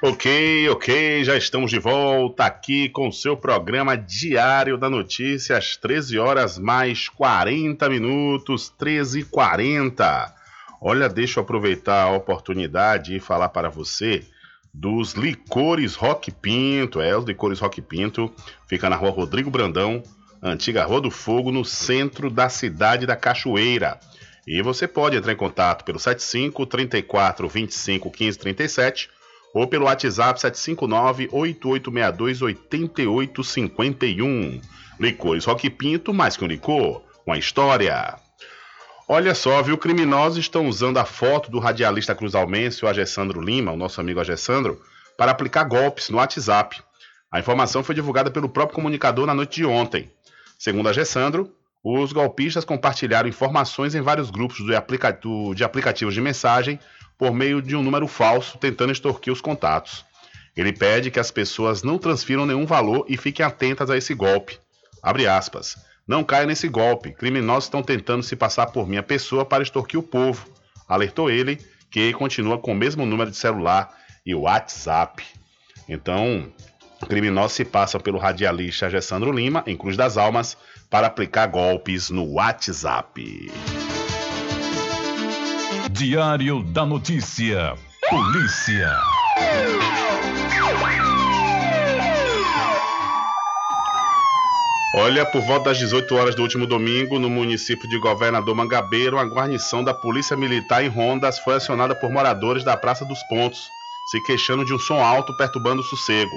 Ok, ok, já estamos de volta aqui com o seu programa Diário da Notícia, às 13 horas mais 40 minutos, 13 e 40. Olha, deixa eu aproveitar a oportunidade e falar para você dos licores Rock Pinto. É, os licores Rock Pinto fica na rua Rodrigo Brandão, antiga Rua do Fogo, no centro da cidade da Cachoeira. E você pode entrar em contato pelo 75 34 25 15 37 ou pelo WhatsApp 759-8862-8851. Licores Rock Pinto, mais que um licor, uma história. Olha só, viu? Criminosos estão usando a foto do radialista cruzalmense, o Agessandro Lima, o nosso amigo Agessandro, para aplicar golpes no WhatsApp. A informação foi divulgada pelo próprio comunicador na noite de ontem. Segundo Agessandro, os golpistas compartilharam informações em vários grupos de aplicativos de mensagem por meio de um número falso, tentando extorquir os contatos. Ele pede que as pessoas não transfiram nenhum valor e fiquem atentas a esse golpe. Abre aspas. Não caia nesse golpe. Criminosos estão tentando se passar por minha pessoa para extorquir o povo. Alertou ele, que continua com o mesmo número de celular e WhatsApp. Então, criminosos se passam pelo radialista Alessandro Lima, em Cruz das Almas, para aplicar golpes no WhatsApp. Diário da Notícia. Polícia. Olha, por volta das 18 horas do último domingo, no município de Governador Mangabeiro, a guarnição da Polícia Militar em Rondas foi acionada por moradores da Praça dos Pontos, se queixando de um som alto perturbando o sossego.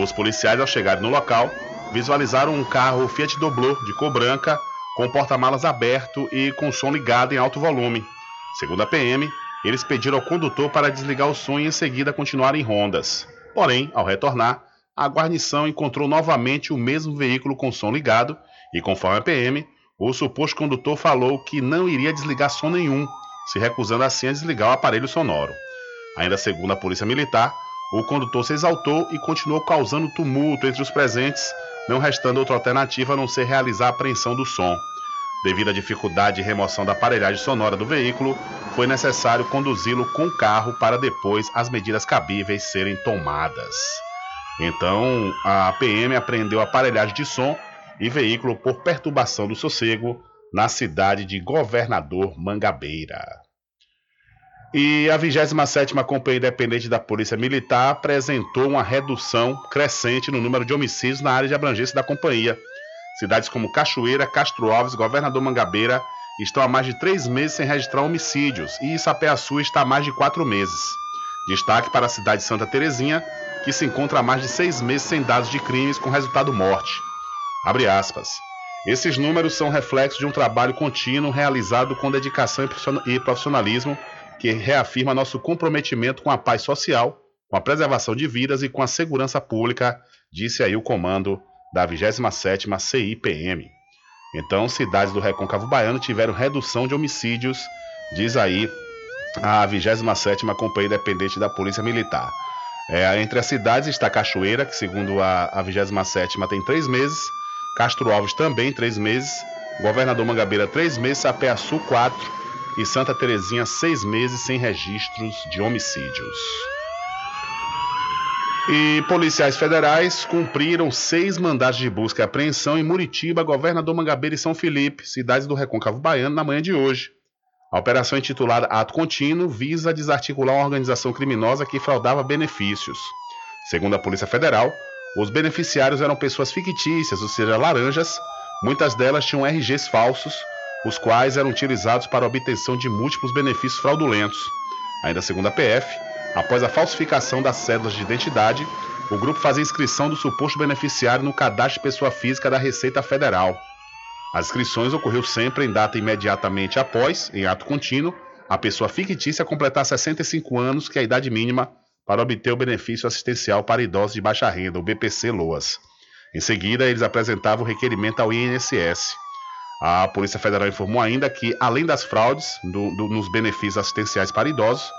Os policiais, ao chegarem no local, visualizaram um carro Fiat Doblô de cor branca, com porta-malas aberto e com som ligado em alto volume. Segundo a PM, eles pediram ao condutor para desligar o som e em seguida continuar em rondas. Porém, ao retornar, a guarnição encontrou novamente o mesmo veículo com som ligado e, conforme a PM, o suposto condutor falou que não iria desligar som nenhum, se recusando assim a desligar o aparelho sonoro. Ainda segundo a Polícia Militar, o condutor se exaltou e continuou causando tumulto entre os presentes, não restando outra alternativa a não ser realizar a apreensão do som. Devido à dificuldade de remoção da aparelhagem sonora do veículo, foi necessário conduzi-lo com o carro para depois as medidas cabíveis serem tomadas. Então, a PM apreendeu aparelhagem de som e veículo por perturbação do sossego na cidade de Governador Mangabeira. E a 27ª Companhia Independente da Polícia Militar apresentou uma redução crescente no número de homicídios na área de abrangência da companhia. Cidades como Cachoeira, Castro Alves, Governador Mangabeira estão há mais de três meses sem registrar homicídios e Isapeaçu está há mais de quatro meses. Destaque para a cidade de Santa Terezinha, que se encontra há mais de seis meses sem dados de crimes com resultado morte. Abre aspas. Esses números são reflexos de um trabalho contínuo realizado com dedicação e profissionalismo que reafirma nosso comprometimento com a paz social, com a preservação de vidas e com a segurança pública, disse aí o comando da 27ª CIPM. Então, cidades do Recôncavo Baiano tiveram redução de homicídios, diz aí a 27ª Companhia Independente da Polícia Militar. É, entre as cidades está Cachoeira, que segundo a, a 27 tem três meses, Castro Alves também três meses, Governador Mangabeira três meses, Sapé-Açu quatro e Santa Terezinha seis meses sem registros de homicídios. E policiais federais cumpriram seis mandados de busca e apreensão em Muritiba, Governador Mangabeira e São Felipe, cidades do Recôncavo Baiano, na manhã de hoje. A operação intitulada Ato Contínuo visa desarticular uma organização criminosa que fraudava benefícios. Segundo a Polícia Federal, os beneficiários eram pessoas fictícias, ou seja, laranjas, muitas delas tinham RGs falsos, os quais eram utilizados para a obtenção de múltiplos benefícios fraudulentos. Ainda segundo a PF, após a falsificação das cédulas de identidade, o grupo fazia inscrição do suposto beneficiário no cadastro de pessoa física da Receita Federal. As inscrições ocorreu sempre em data imediatamente após, em ato contínuo, a pessoa fictícia completar 65 anos, que é a idade mínima para obter o benefício assistencial para idosos de baixa renda, o BPC Loas. Em seguida, eles apresentavam o requerimento ao INSS. A Polícia Federal informou ainda que, além das fraudes do, do, nos benefícios assistenciais para idosos,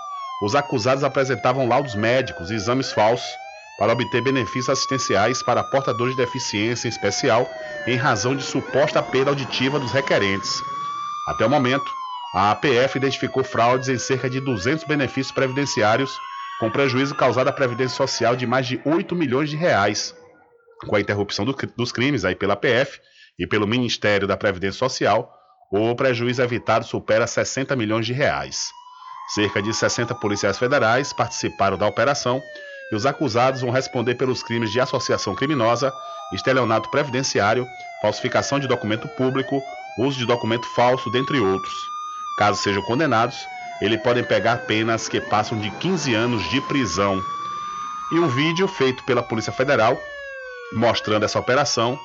os acusados apresentavam laudos médicos e exames falsos para obter benefícios assistenciais para portadores de deficiência em especial, em razão de suposta perda auditiva dos requerentes. Até o momento, a APF identificou fraudes em cerca de 200 benefícios previdenciários, com prejuízo causado à Previdência Social de mais de 8 milhões de reais. Com a interrupção do, dos crimes aí pela APF e pelo Ministério da Previdência Social, o prejuízo evitado supera 60 milhões de reais. Cerca de 60 policiais federais participaram da operação e os acusados vão responder pelos crimes de associação criminosa, estelionato previdenciário, falsificação de documento público, uso de documento falso, dentre outros. Caso sejam condenados, eles podem pegar penas que passam de 15 anos de prisão. E um vídeo feito pela Polícia Federal mostrando essa operação,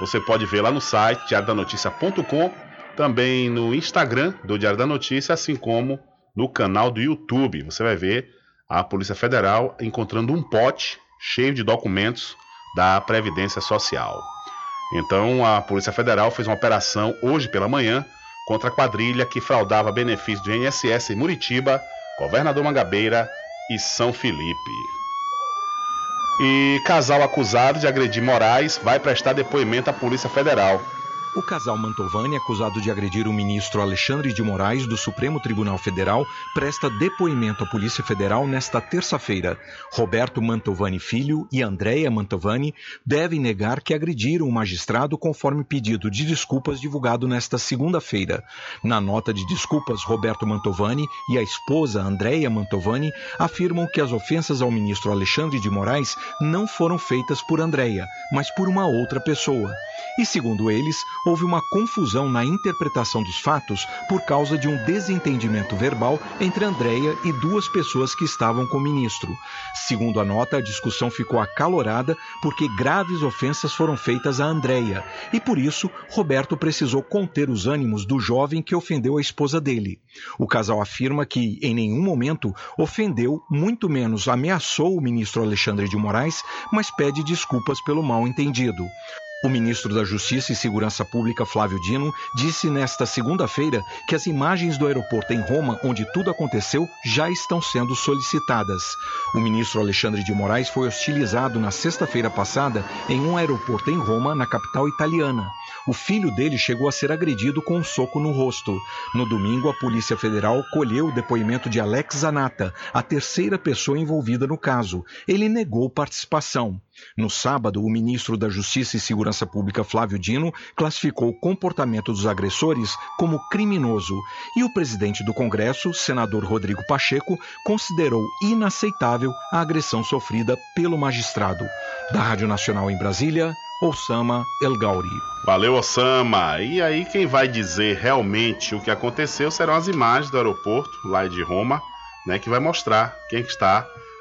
você pode ver lá no site diariodanoticia.com, também no Instagram do Diário da Notícia, assim como no canal do YouTube. Você vai ver a Polícia Federal encontrando um pote cheio de documentos da Previdência Social. Então a Polícia Federal fez uma operação hoje pela manhã contra a quadrilha que fraudava benefícios do INSS em Muritiba, Governador Mangabeira e São Felipe. E casal acusado de agredir Moraes vai prestar depoimento à Polícia Federal. O casal Mantovani, acusado de agredir o ministro Alexandre de Moraes do Supremo Tribunal Federal, presta depoimento à Polícia Federal nesta terça-feira. Roberto Mantovani Filho e Andréia Mantovani devem negar que agrediram o magistrado conforme pedido de desculpas divulgado nesta segunda-feira. Na nota de desculpas, Roberto Mantovani e a esposa Andréia Mantovani afirmam que as ofensas ao ministro Alexandre de Moraes não foram feitas por Andréia, mas por uma outra pessoa. E segundo eles, houve uma confusão na interpretação dos fatos por causa de um desentendimento verbal entre Andréia e duas pessoas que estavam com o ministro. Segundo a nota, a discussão ficou acalorada porque graves ofensas foram feitas a Andréia e por isso Roberto precisou conter os ânimos do jovem que ofendeu a esposa dele. O casal afirma que em nenhum momento ofendeu, muito menos ameaçou o ministro Alexandre de Moraes, mas pede desculpas pelo mal entendido. O ministro da Justiça e Segurança Pública, Flávio Dino, disse nesta segunda-feira que as imagens do aeroporto em Roma, onde tudo aconteceu, já estão sendo solicitadas. O ministro Alexandre de Moraes foi hostilizado na sexta-feira passada em um aeroporto em Roma, na capital italiana. O filho dele chegou a ser agredido com um soco no rosto. No domingo, a Polícia Federal colheu o depoimento de Alex Zanata, a terceira pessoa envolvida no caso. Ele negou participação. No sábado, o ministro da Justiça e Segurança Pública, Flávio Dino, classificou o comportamento dos agressores como criminoso e o presidente do Congresso, senador Rodrigo Pacheco, considerou inaceitável a agressão sofrida pelo magistrado. Da Rádio Nacional em Brasília, Osama El Gauri. Valeu, Osama. E aí, quem vai dizer realmente o que aconteceu serão as imagens do aeroporto lá de Roma, né, que vai mostrar quem está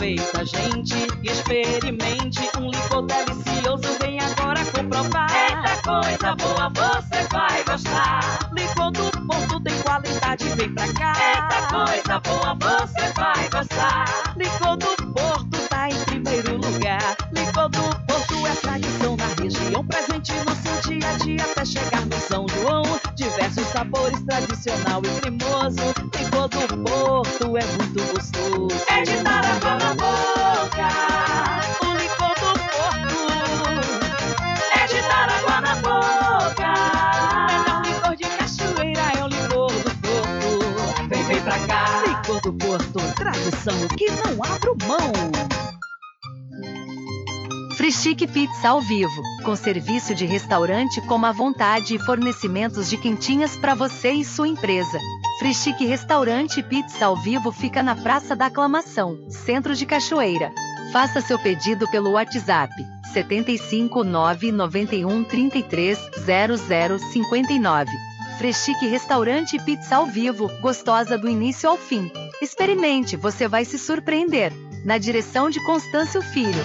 Aproveita, gente, experimente um licor delicioso. Vem agora comprovar. Eita coisa boa, você vai gostar. Licor do Porto tem qualidade, vem pra cá. Eita coisa boa, você vai gostar. Licor do Porto tá em primeiro lugar. Licor do Porto é tradição na região, presente no seu dia a dia até chegar no São João. Diversos sabores, tradicional e cremoso. Licor do Porto é muito gostoso. É de dar água na boca. O licor do Porto é de dar água na boca. Melhor licor de cachoeira é o licor do Porto. Vem, vem pra cá. Licor do Porto, tradição que não abro mão. Frischique Pizza ao vivo, com serviço de restaurante como à vontade e fornecimentos de quentinhas para você e sua empresa. Frischique Restaurante Pizza ao vivo fica na Praça da Aclamação, Centro de Cachoeira. Faça seu pedido pelo WhatsApp 75 991 33 0059. Freschique Restaurante Pizza ao vivo, gostosa do início ao fim. Experimente, você vai se surpreender. Na direção de Constâncio Filho.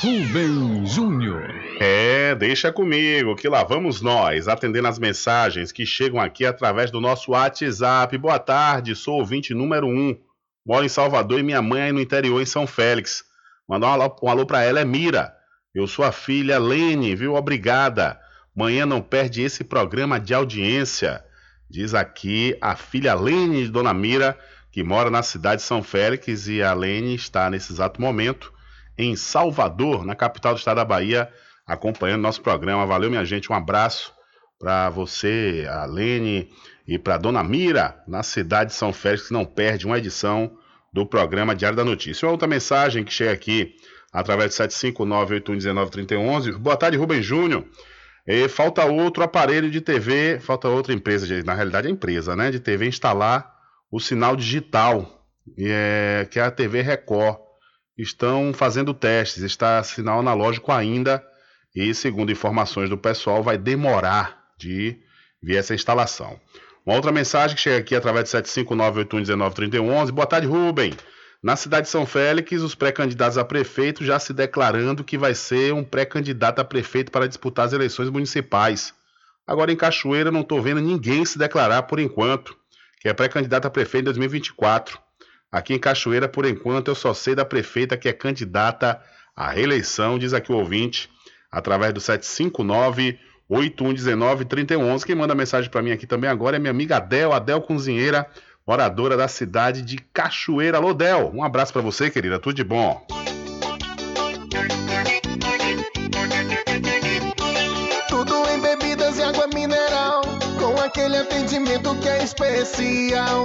Rubem Júnior. É, deixa comigo, que lá vamos nós, atendendo as mensagens que chegam aqui através do nosso WhatsApp. Boa tarde, sou ouvinte número 1. Moro em Salvador e minha mãe aí no interior, em São Félix. Mandar um alô, um alô pra ela, é Mira. Eu sou a filha Lene, viu? Obrigada. Manhã não perde esse programa de audiência. Diz aqui a filha Lene de Dona Mira, que mora na cidade de São Félix, e a Lene está nesse exato momento em Salvador, na capital do estado da Bahia, acompanhando nosso programa. Valeu, minha gente. Um abraço para você, a Lene, e para Dona Mira, na cidade de São Félix, que não perde uma edição do programa Diário da Notícia. Uma outra mensagem que chega aqui através de 759-8119-3111. Boa tarde, Rubem Júnior. E falta outro aparelho de TV, falta outra empresa, na realidade é empresa, né, de TV instalar o sinal digital, é, que é a TV Record. Estão fazendo testes, está sinal analógico ainda, e segundo informações do pessoal, vai demorar de vir essa instalação. Uma outra mensagem que chega aqui através de 759-8119-3111. Boa tarde, Rubem. Na cidade de São Félix, os pré-candidatos a prefeito já se declarando que vai ser um pré-candidato a prefeito para disputar as eleições municipais. Agora em Cachoeira não estou vendo ninguém se declarar por enquanto, que é pré-candidato a prefeito em 2024. Aqui em Cachoeira, por enquanto, eu só sei da prefeita que é candidata à reeleição, diz aqui o ouvinte, através do 759 8119 3111. Quem manda mensagem para mim aqui também agora é minha amiga Adel, Adel Cozinheira, moradora da cidade de Cachoeira. Alô, Del, um abraço para você, querida, tudo de bom. Tudo em bebidas e água mineral, com aquele atendimento que é especial.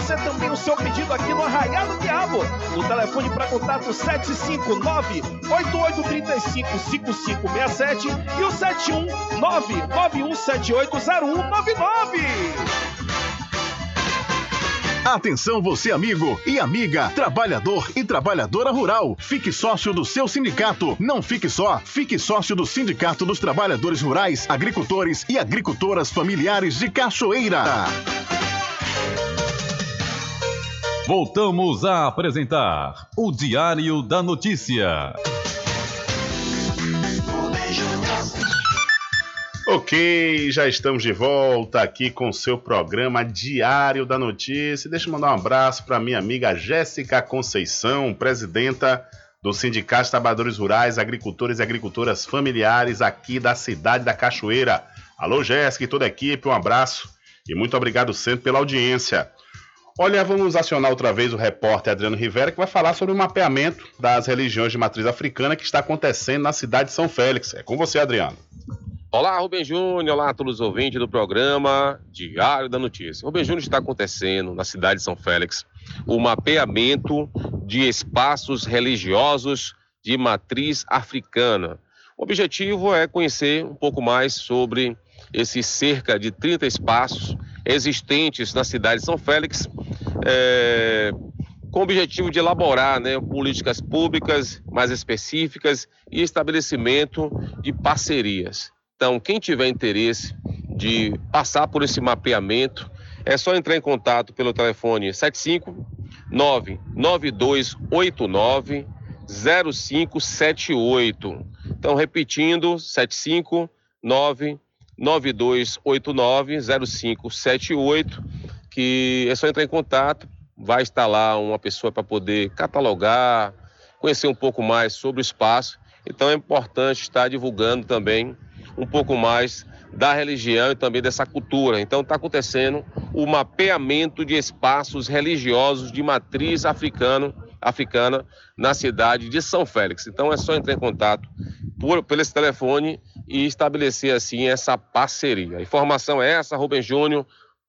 Você também o seu pedido aqui no Arraial do Diabo. No telefone para contato 759-8835-5567 e o 719-9178-0199. Atenção você amigo e amiga, trabalhador e trabalhadora rural. Fique sócio do seu sindicato. Não fique só, fique sócio do Sindicato dos Trabalhadores Rurais, Agricultores e Agricultoras Familiares de Cachoeira. Voltamos a apresentar o Diário da Notícia. Ok, já estamos de volta aqui com o seu programa Diário da Notícia. Deixa eu mandar um abraço para minha amiga Jéssica Conceição, presidenta do Sindicato de Trabalhadores Rurais, Agricultores e Agricultoras Familiares aqui da cidade da Cachoeira. Alô, Jéssica e toda a equipe, um abraço e muito obrigado sempre pela audiência. Olha, vamos acionar outra vez o repórter Adriano Rivera, que vai falar sobre o mapeamento das religiões de matriz africana que está acontecendo na cidade de São Félix. É com você, Adriano. Olá, Rubem Júnior, olá a todos os ouvintes do programa Diário da Notícia. Rubem Júnior está acontecendo na cidade de São Félix o mapeamento de espaços religiosos de matriz africana. O objetivo é conhecer um pouco mais sobre esses cerca de 30 espaços existentes na cidade de São Félix, é, com o objetivo de elaborar né, políticas públicas mais específicas e estabelecimento de parcerias. Então, quem tiver interesse de passar por esse mapeamento, é só entrar em contato pelo telefone 75 99289 0578. Então, repetindo, 75 9289 0578, que é só entrar em contato, vai estar lá uma pessoa para poder catalogar, conhecer um pouco mais sobre o espaço. Então é importante estar divulgando também um pouco mais da religião e também dessa cultura. Então está acontecendo o mapeamento de espaços religiosos de matriz africano, africana na cidade de São Félix. Então é só entrar em contato por, pelo esse telefone e estabelecer assim essa parceria. A informação é essa, Rubem Júnior,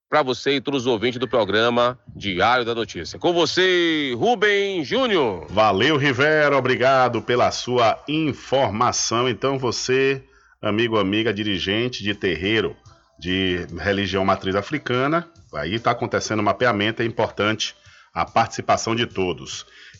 para você e todos os ouvintes do programa Diário da Notícia. Com você, Rubem Júnior. Valeu, Rivera, obrigado pela sua informação. Então você amigo, amiga, dirigente de terreiro de religião matriz africana. Aí está acontecendo o mapeamento, é importante a participação de todos.